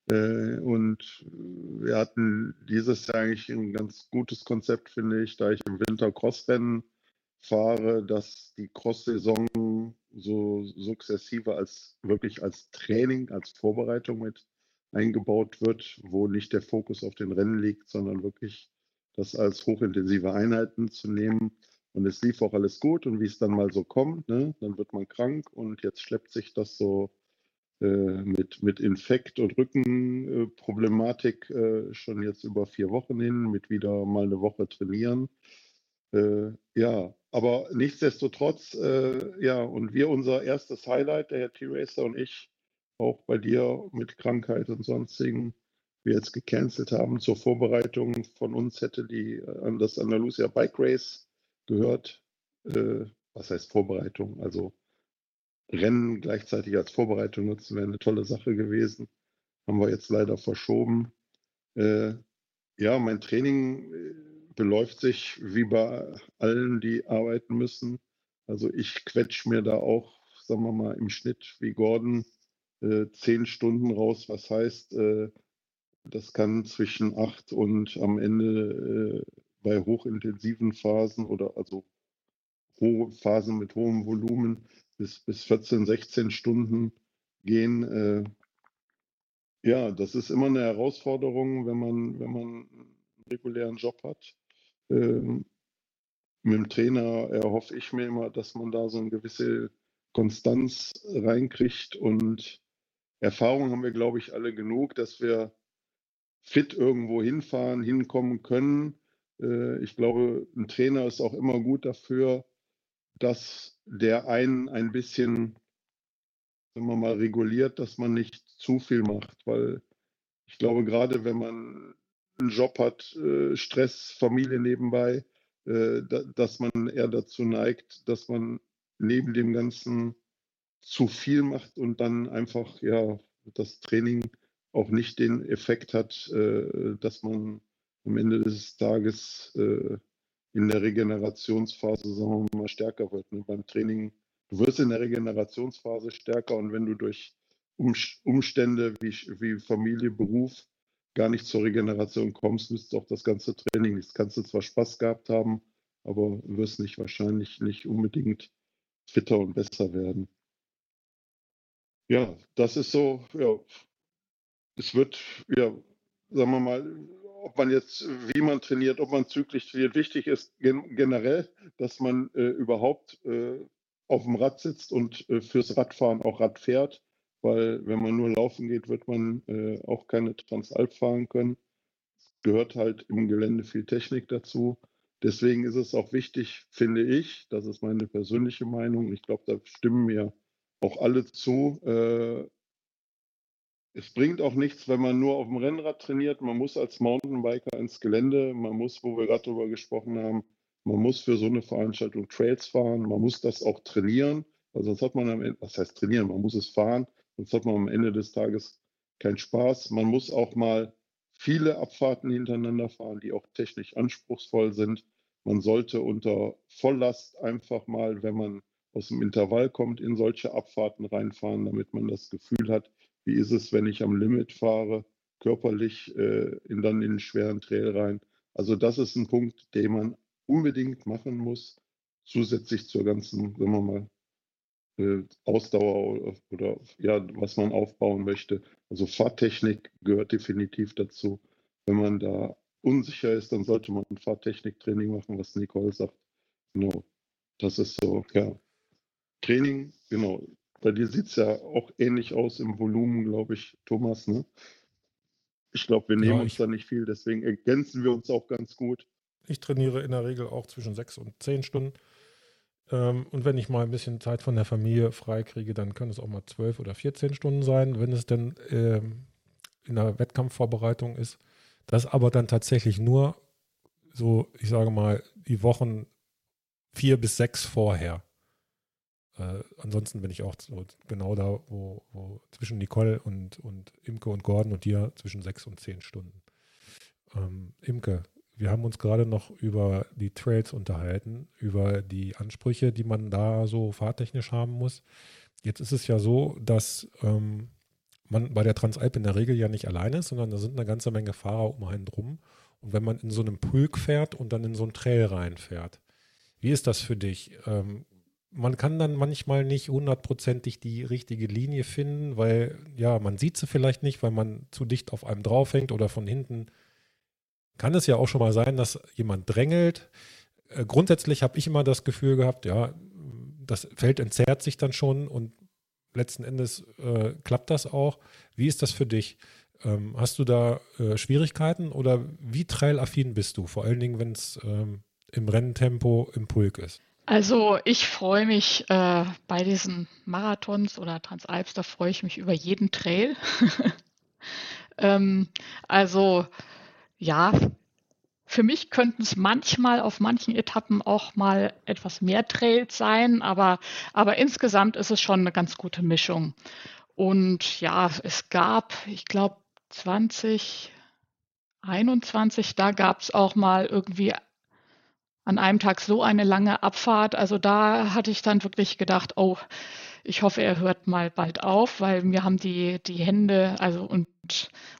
Äh, und wir hatten dieses Jahr eigentlich ein ganz gutes Konzept, finde ich, da ich im Winter Crossrennen fahre, dass die Cross-Saison so sukzessive als wirklich als Training, als Vorbereitung mit eingebaut wird, wo nicht der Fokus auf den Rennen liegt, sondern wirklich das als hochintensive Einheiten zu nehmen. Und es lief auch alles gut und wie es dann mal so kommt, ne, dann wird man krank und jetzt schleppt sich das so äh, mit, mit Infekt und Rückenproblematik äh, schon jetzt über vier Wochen hin, mit wieder mal eine Woche trainieren. Äh, ja, aber nichtsdestotrotz, äh, ja, und wir unser erstes Highlight, der Herr T-Racer und ich, auch bei dir mit Krankheit und sonstigen, wir jetzt gecancelt haben zur Vorbereitung von uns hätte die äh, das Andalusia Bike Race gehört. Äh, was heißt Vorbereitung? Also Rennen gleichzeitig als Vorbereitung nutzen wäre eine tolle Sache gewesen. Haben wir jetzt leider verschoben. Äh, ja, mein Training äh, beläuft sich wie bei allen, die arbeiten müssen. Also ich quetsch mir da auch, sagen wir mal, im Schnitt wie Gordon äh, zehn Stunden raus. Was heißt, äh, das kann zwischen acht und am Ende äh, bei hochintensiven Phasen oder also hohe Phasen mit hohem Volumen bis, bis 14, 16 Stunden gehen. Äh, ja, das ist immer eine Herausforderung, wenn man, wenn man einen regulären Job hat. Ähm, mit dem Trainer erhoffe ich mir immer, dass man da so eine gewisse Konstanz reinkriegt und Erfahrung haben wir, glaube ich, alle genug, dass wir fit irgendwo hinfahren, hinkommen können. Äh, ich glaube, ein Trainer ist auch immer gut dafür, dass der einen ein bisschen, sagen wir mal, reguliert, dass man nicht zu viel macht, weil ich glaube, gerade wenn man einen Job hat, äh, Stress, Familie nebenbei, äh, dass man eher dazu neigt, dass man neben dem Ganzen zu viel macht und dann einfach ja das Training auch nicht den Effekt hat, äh, dass man am Ende des Tages äh, in der Regenerationsphase, sagen wir mal, stärker wird. Ne? Beim Training, du wirst in der Regenerationsphase stärker und wenn du durch Umstände wie, wie Familie, Beruf gar nicht zur Regeneration kommst, nützt auch das ganze Training nichts. Kannst du zwar Spaß gehabt haben, aber wirst nicht wahrscheinlich nicht unbedingt fitter und besser werden. Ja, das ist so, ja, es wird, ja, sagen wir mal, ob man jetzt, wie man trainiert, ob man zyklisch trainiert, wichtig ist gen generell, dass man äh, überhaupt äh, auf dem Rad sitzt und äh, fürs Radfahren auch Rad fährt, weil wenn man nur laufen geht, wird man äh, auch keine Transalp fahren können. Es gehört halt im Gelände viel Technik dazu. Deswegen ist es auch wichtig, finde ich, das ist meine persönliche Meinung, ich glaube, da stimmen mir auch alle zu, äh, es bringt auch nichts, wenn man nur auf dem Rennrad trainiert. Man muss als Mountainbiker ins Gelände, man muss, wo wir gerade drüber gesprochen haben, man muss für so eine Veranstaltung Trails fahren, man muss das auch trainieren, weil sonst hat man am Ende, was heißt trainieren, man muss es fahren, sonst hat man am Ende des Tages keinen Spaß. Man muss auch mal viele Abfahrten hintereinander fahren, die auch technisch anspruchsvoll sind. Man sollte unter Volllast einfach mal, wenn man aus dem Intervall kommt, in solche Abfahrten reinfahren, damit man das Gefühl hat, wie ist es, wenn ich am Limit fahre, körperlich äh, in, dann in den schweren Trail rein. Also das ist ein Punkt, den man unbedingt machen muss, zusätzlich zur ganzen, sagen wir mal, äh, Ausdauer oder, oder, ja, was man aufbauen möchte. Also Fahrtechnik gehört definitiv dazu. Wenn man da unsicher ist, dann sollte man ein Fahrtechniktraining machen, was Nicole sagt. Genau. Das ist so, ja. Training, genau. Bei dir sieht es ja auch ähnlich aus im Volumen, glaube ich, Thomas. Ne? Ich glaube, wir nehmen ja, uns da nicht viel, deswegen ergänzen wir uns auch ganz gut. Ich trainiere in der Regel auch zwischen sechs und zehn Stunden. Ähm, und wenn ich mal ein bisschen Zeit von der Familie freikriege, dann können es auch mal zwölf oder 14 Stunden sein, wenn es denn ähm, in der Wettkampfvorbereitung ist. Das aber dann tatsächlich nur so, ich sage mal, die Wochen vier bis sechs vorher. Äh, ansonsten bin ich auch so genau da, wo, wo, zwischen Nicole und, und Imke und Gordon und dir zwischen sechs und zehn Stunden. Ähm, Imke, wir haben uns gerade noch über die Trails unterhalten, über die Ansprüche, die man da so fahrtechnisch haben muss. Jetzt ist es ja so, dass ähm, man bei der Transalp in der Regel ja nicht alleine ist, sondern da sind eine ganze Menge Fahrer um einen drum. Und wenn man in so einem Pulk fährt und dann in so einen Trail reinfährt, wie ist das für dich? Ähm, man kann dann manchmal nicht hundertprozentig die richtige Linie finden, weil ja, man sieht sie vielleicht nicht, weil man zu dicht auf einem draufhängt oder von hinten. Kann es ja auch schon mal sein, dass jemand drängelt. Äh, grundsätzlich habe ich immer das Gefühl gehabt, ja, das Feld entzerrt sich dann schon und letzten Endes äh, klappt das auch. Wie ist das für dich? Ähm, hast du da äh, Schwierigkeiten oder wie trailaffin bist du? Vor allen Dingen, wenn es ähm, im Renntempo im Pulk ist. Also ich freue mich äh, bei diesen Marathons oder Transalps, da freue ich mich über jeden Trail. ähm, also ja, für mich könnten es manchmal auf manchen Etappen auch mal etwas mehr Trails sein, aber, aber insgesamt ist es schon eine ganz gute Mischung. Und ja, es gab, ich glaube, 2021, da gab es auch mal irgendwie an einem Tag so eine lange Abfahrt. Also da hatte ich dann wirklich gedacht, oh, ich hoffe, er hört mal bald auf, weil mir haben die, die Hände, also und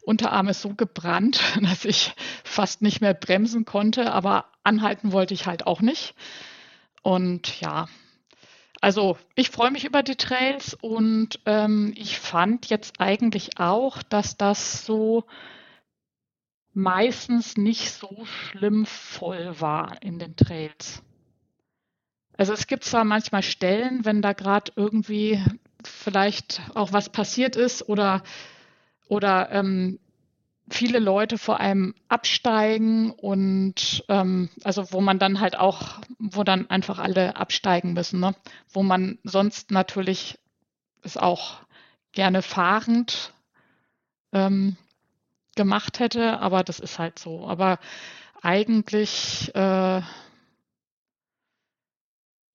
Unterarme so gebrannt, dass ich fast nicht mehr bremsen konnte, aber anhalten wollte ich halt auch nicht. Und ja, also ich freue mich über die Trails und ähm, ich fand jetzt eigentlich auch, dass das so meistens nicht so schlimm voll war in den Trails. Also es gibt zwar manchmal Stellen, wenn da gerade irgendwie vielleicht auch was passiert ist oder, oder ähm, viele Leute vor allem absteigen und ähm, also wo man dann halt auch, wo dann einfach alle absteigen müssen, ne? wo man sonst natürlich es auch gerne fahrend ähm, gemacht hätte, aber das ist halt so. Aber eigentlich äh,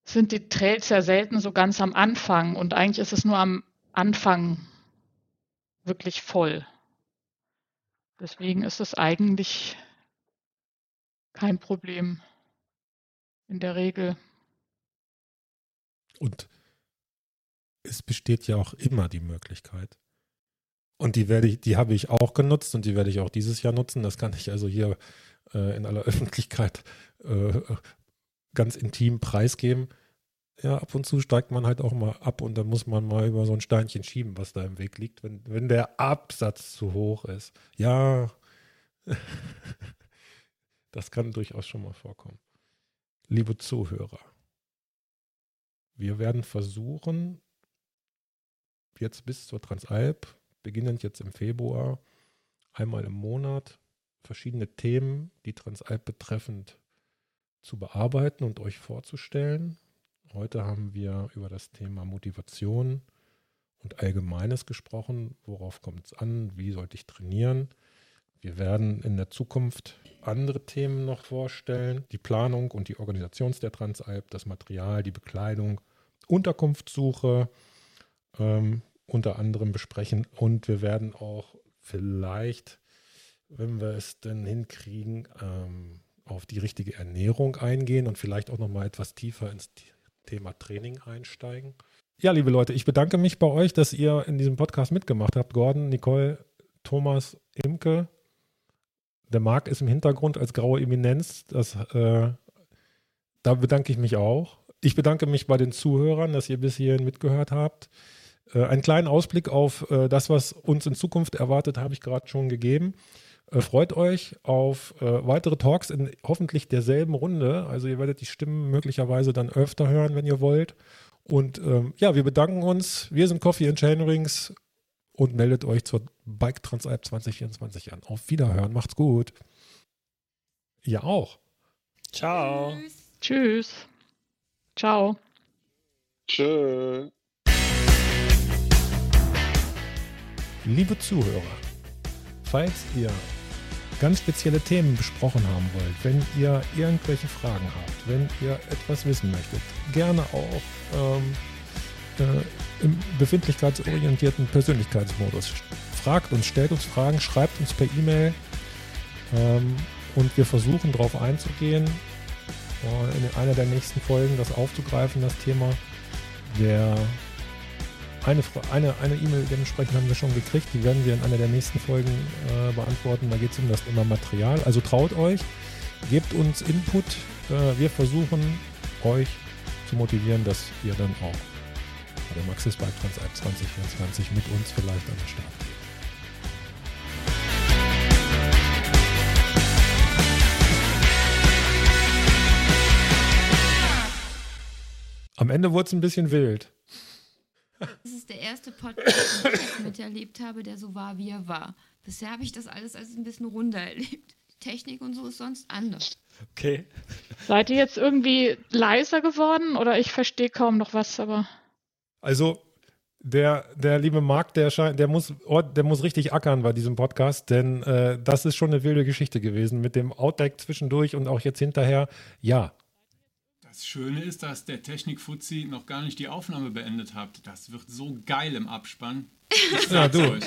sind die Trails ja selten so ganz am Anfang und eigentlich ist es nur am Anfang wirklich voll. Deswegen ist es eigentlich kein Problem in der Regel. Und es besteht ja auch immer die Möglichkeit. Und die werde ich, die habe ich auch genutzt und die werde ich auch dieses Jahr nutzen. Das kann ich also hier äh, in aller Öffentlichkeit äh, ganz intim preisgeben. Ja, ab und zu steigt man halt auch mal ab und dann muss man mal über so ein Steinchen schieben, was da im Weg liegt, wenn, wenn der Absatz zu hoch ist. Ja, das kann durchaus schon mal vorkommen. Liebe Zuhörer, wir werden versuchen, jetzt bis zur Transalp, beginnend jetzt im Februar, einmal im Monat verschiedene Themen, die Transalp betreffend, zu bearbeiten und euch vorzustellen. Heute haben wir über das Thema Motivation und Allgemeines gesprochen. Worauf kommt es an? Wie sollte ich trainieren? Wir werden in der Zukunft andere Themen noch vorstellen. Die Planung und die Organisation der Transalp, das Material, die Bekleidung, Unterkunftssuche ähm, unter anderem besprechen. Und wir werden auch vielleicht, wenn wir es denn hinkriegen, ähm, auf die richtige Ernährung eingehen und vielleicht auch noch mal etwas tiefer ins Thema Training einsteigen. Ja, liebe Leute, ich bedanke mich bei euch, dass ihr in diesem Podcast mitgemacht habt. Gordon, Nicole, Thomas, Imke. Der Marc ist im Hintergrund als graue Eminenz. Das, äh, da bedanke ich mich auch. Ich bedanke mich bei den Zuhörern, dass ihr bis hierhin mitgehört habt. Äh, einen kleinen Ausblick auf äh, das, was uns in Zukunft erwartet, habe ich gerade schon gegeben. Äh, freut euch auf äh, weitere Talks in hoffentlich derselben Runde. Also ihr werdet die Stimmen möglicherweise dann öfter hören, wenn ihr wollt. Und ähm, ja, wir bedanken uns. Wir sind Coffee and Chainrings und meldet euch zur Bike Transalp 2024 an. Auf Wiederhören, macht's gut. Ja auch. Ciao. Tschüss. Tschüss. Ciao. Tschö. Liebe Zuhörer, falls ihr ganz spezielle Themen besprochen haben wollt, wenn ihr irgendwelche Fragen habt, wenn ihr etwas wissen möchtet, gerne auch ähm, äh, im befindlichkeitsorientierten Persönlichkeitsmodus. Fragt uns, stellt uns Fragen, schreibt uns per E-Mail ähm, und wir versuchen darauf einzugehen, äh, in einer der nächsten Folgen das aufzugreifen, das Thema. Der eine eine eine E-Mail dementsprechend haben wir schon gekriegt, die werden wir in einer der nächsten Folgen äh, beantworten. Da geht es um das Thema Material. Also traut euch, gebt uns Input. Äh, wir versuchen euch zu motivieren, dass ihr dann auch bei der Maxis Bike Transalp 2024 mit uns vielleicht an den Start geht. Am Ende wurde es ein bisschen wild. Das ist der erste Podcast, den ich jetzt miterlebt habe, der so war, wie er war. Bisher habe ich das alles als ein bisschen runder erlebt. Die Technik und so ist sonst anders. Okay. Seid ihr jetzt irgendwie leiser geworden oder ich verstehe kaum noch was, aber. Also, der, der liebe Marc, der, scheint, der, muss, der muss richtig ackern bei diesem Podcast, denn äh, das ist schon eine wilde Geschichte gewesen mit dem Outdeck zwischendurch und auch jetzt hinterher. Ja. Das Schöne ist, dass der Technik-Fuzzi noch gar nicht die Aufnahme beendet hat. Das wird so geil im Abspann. Ich ja, du. Euch.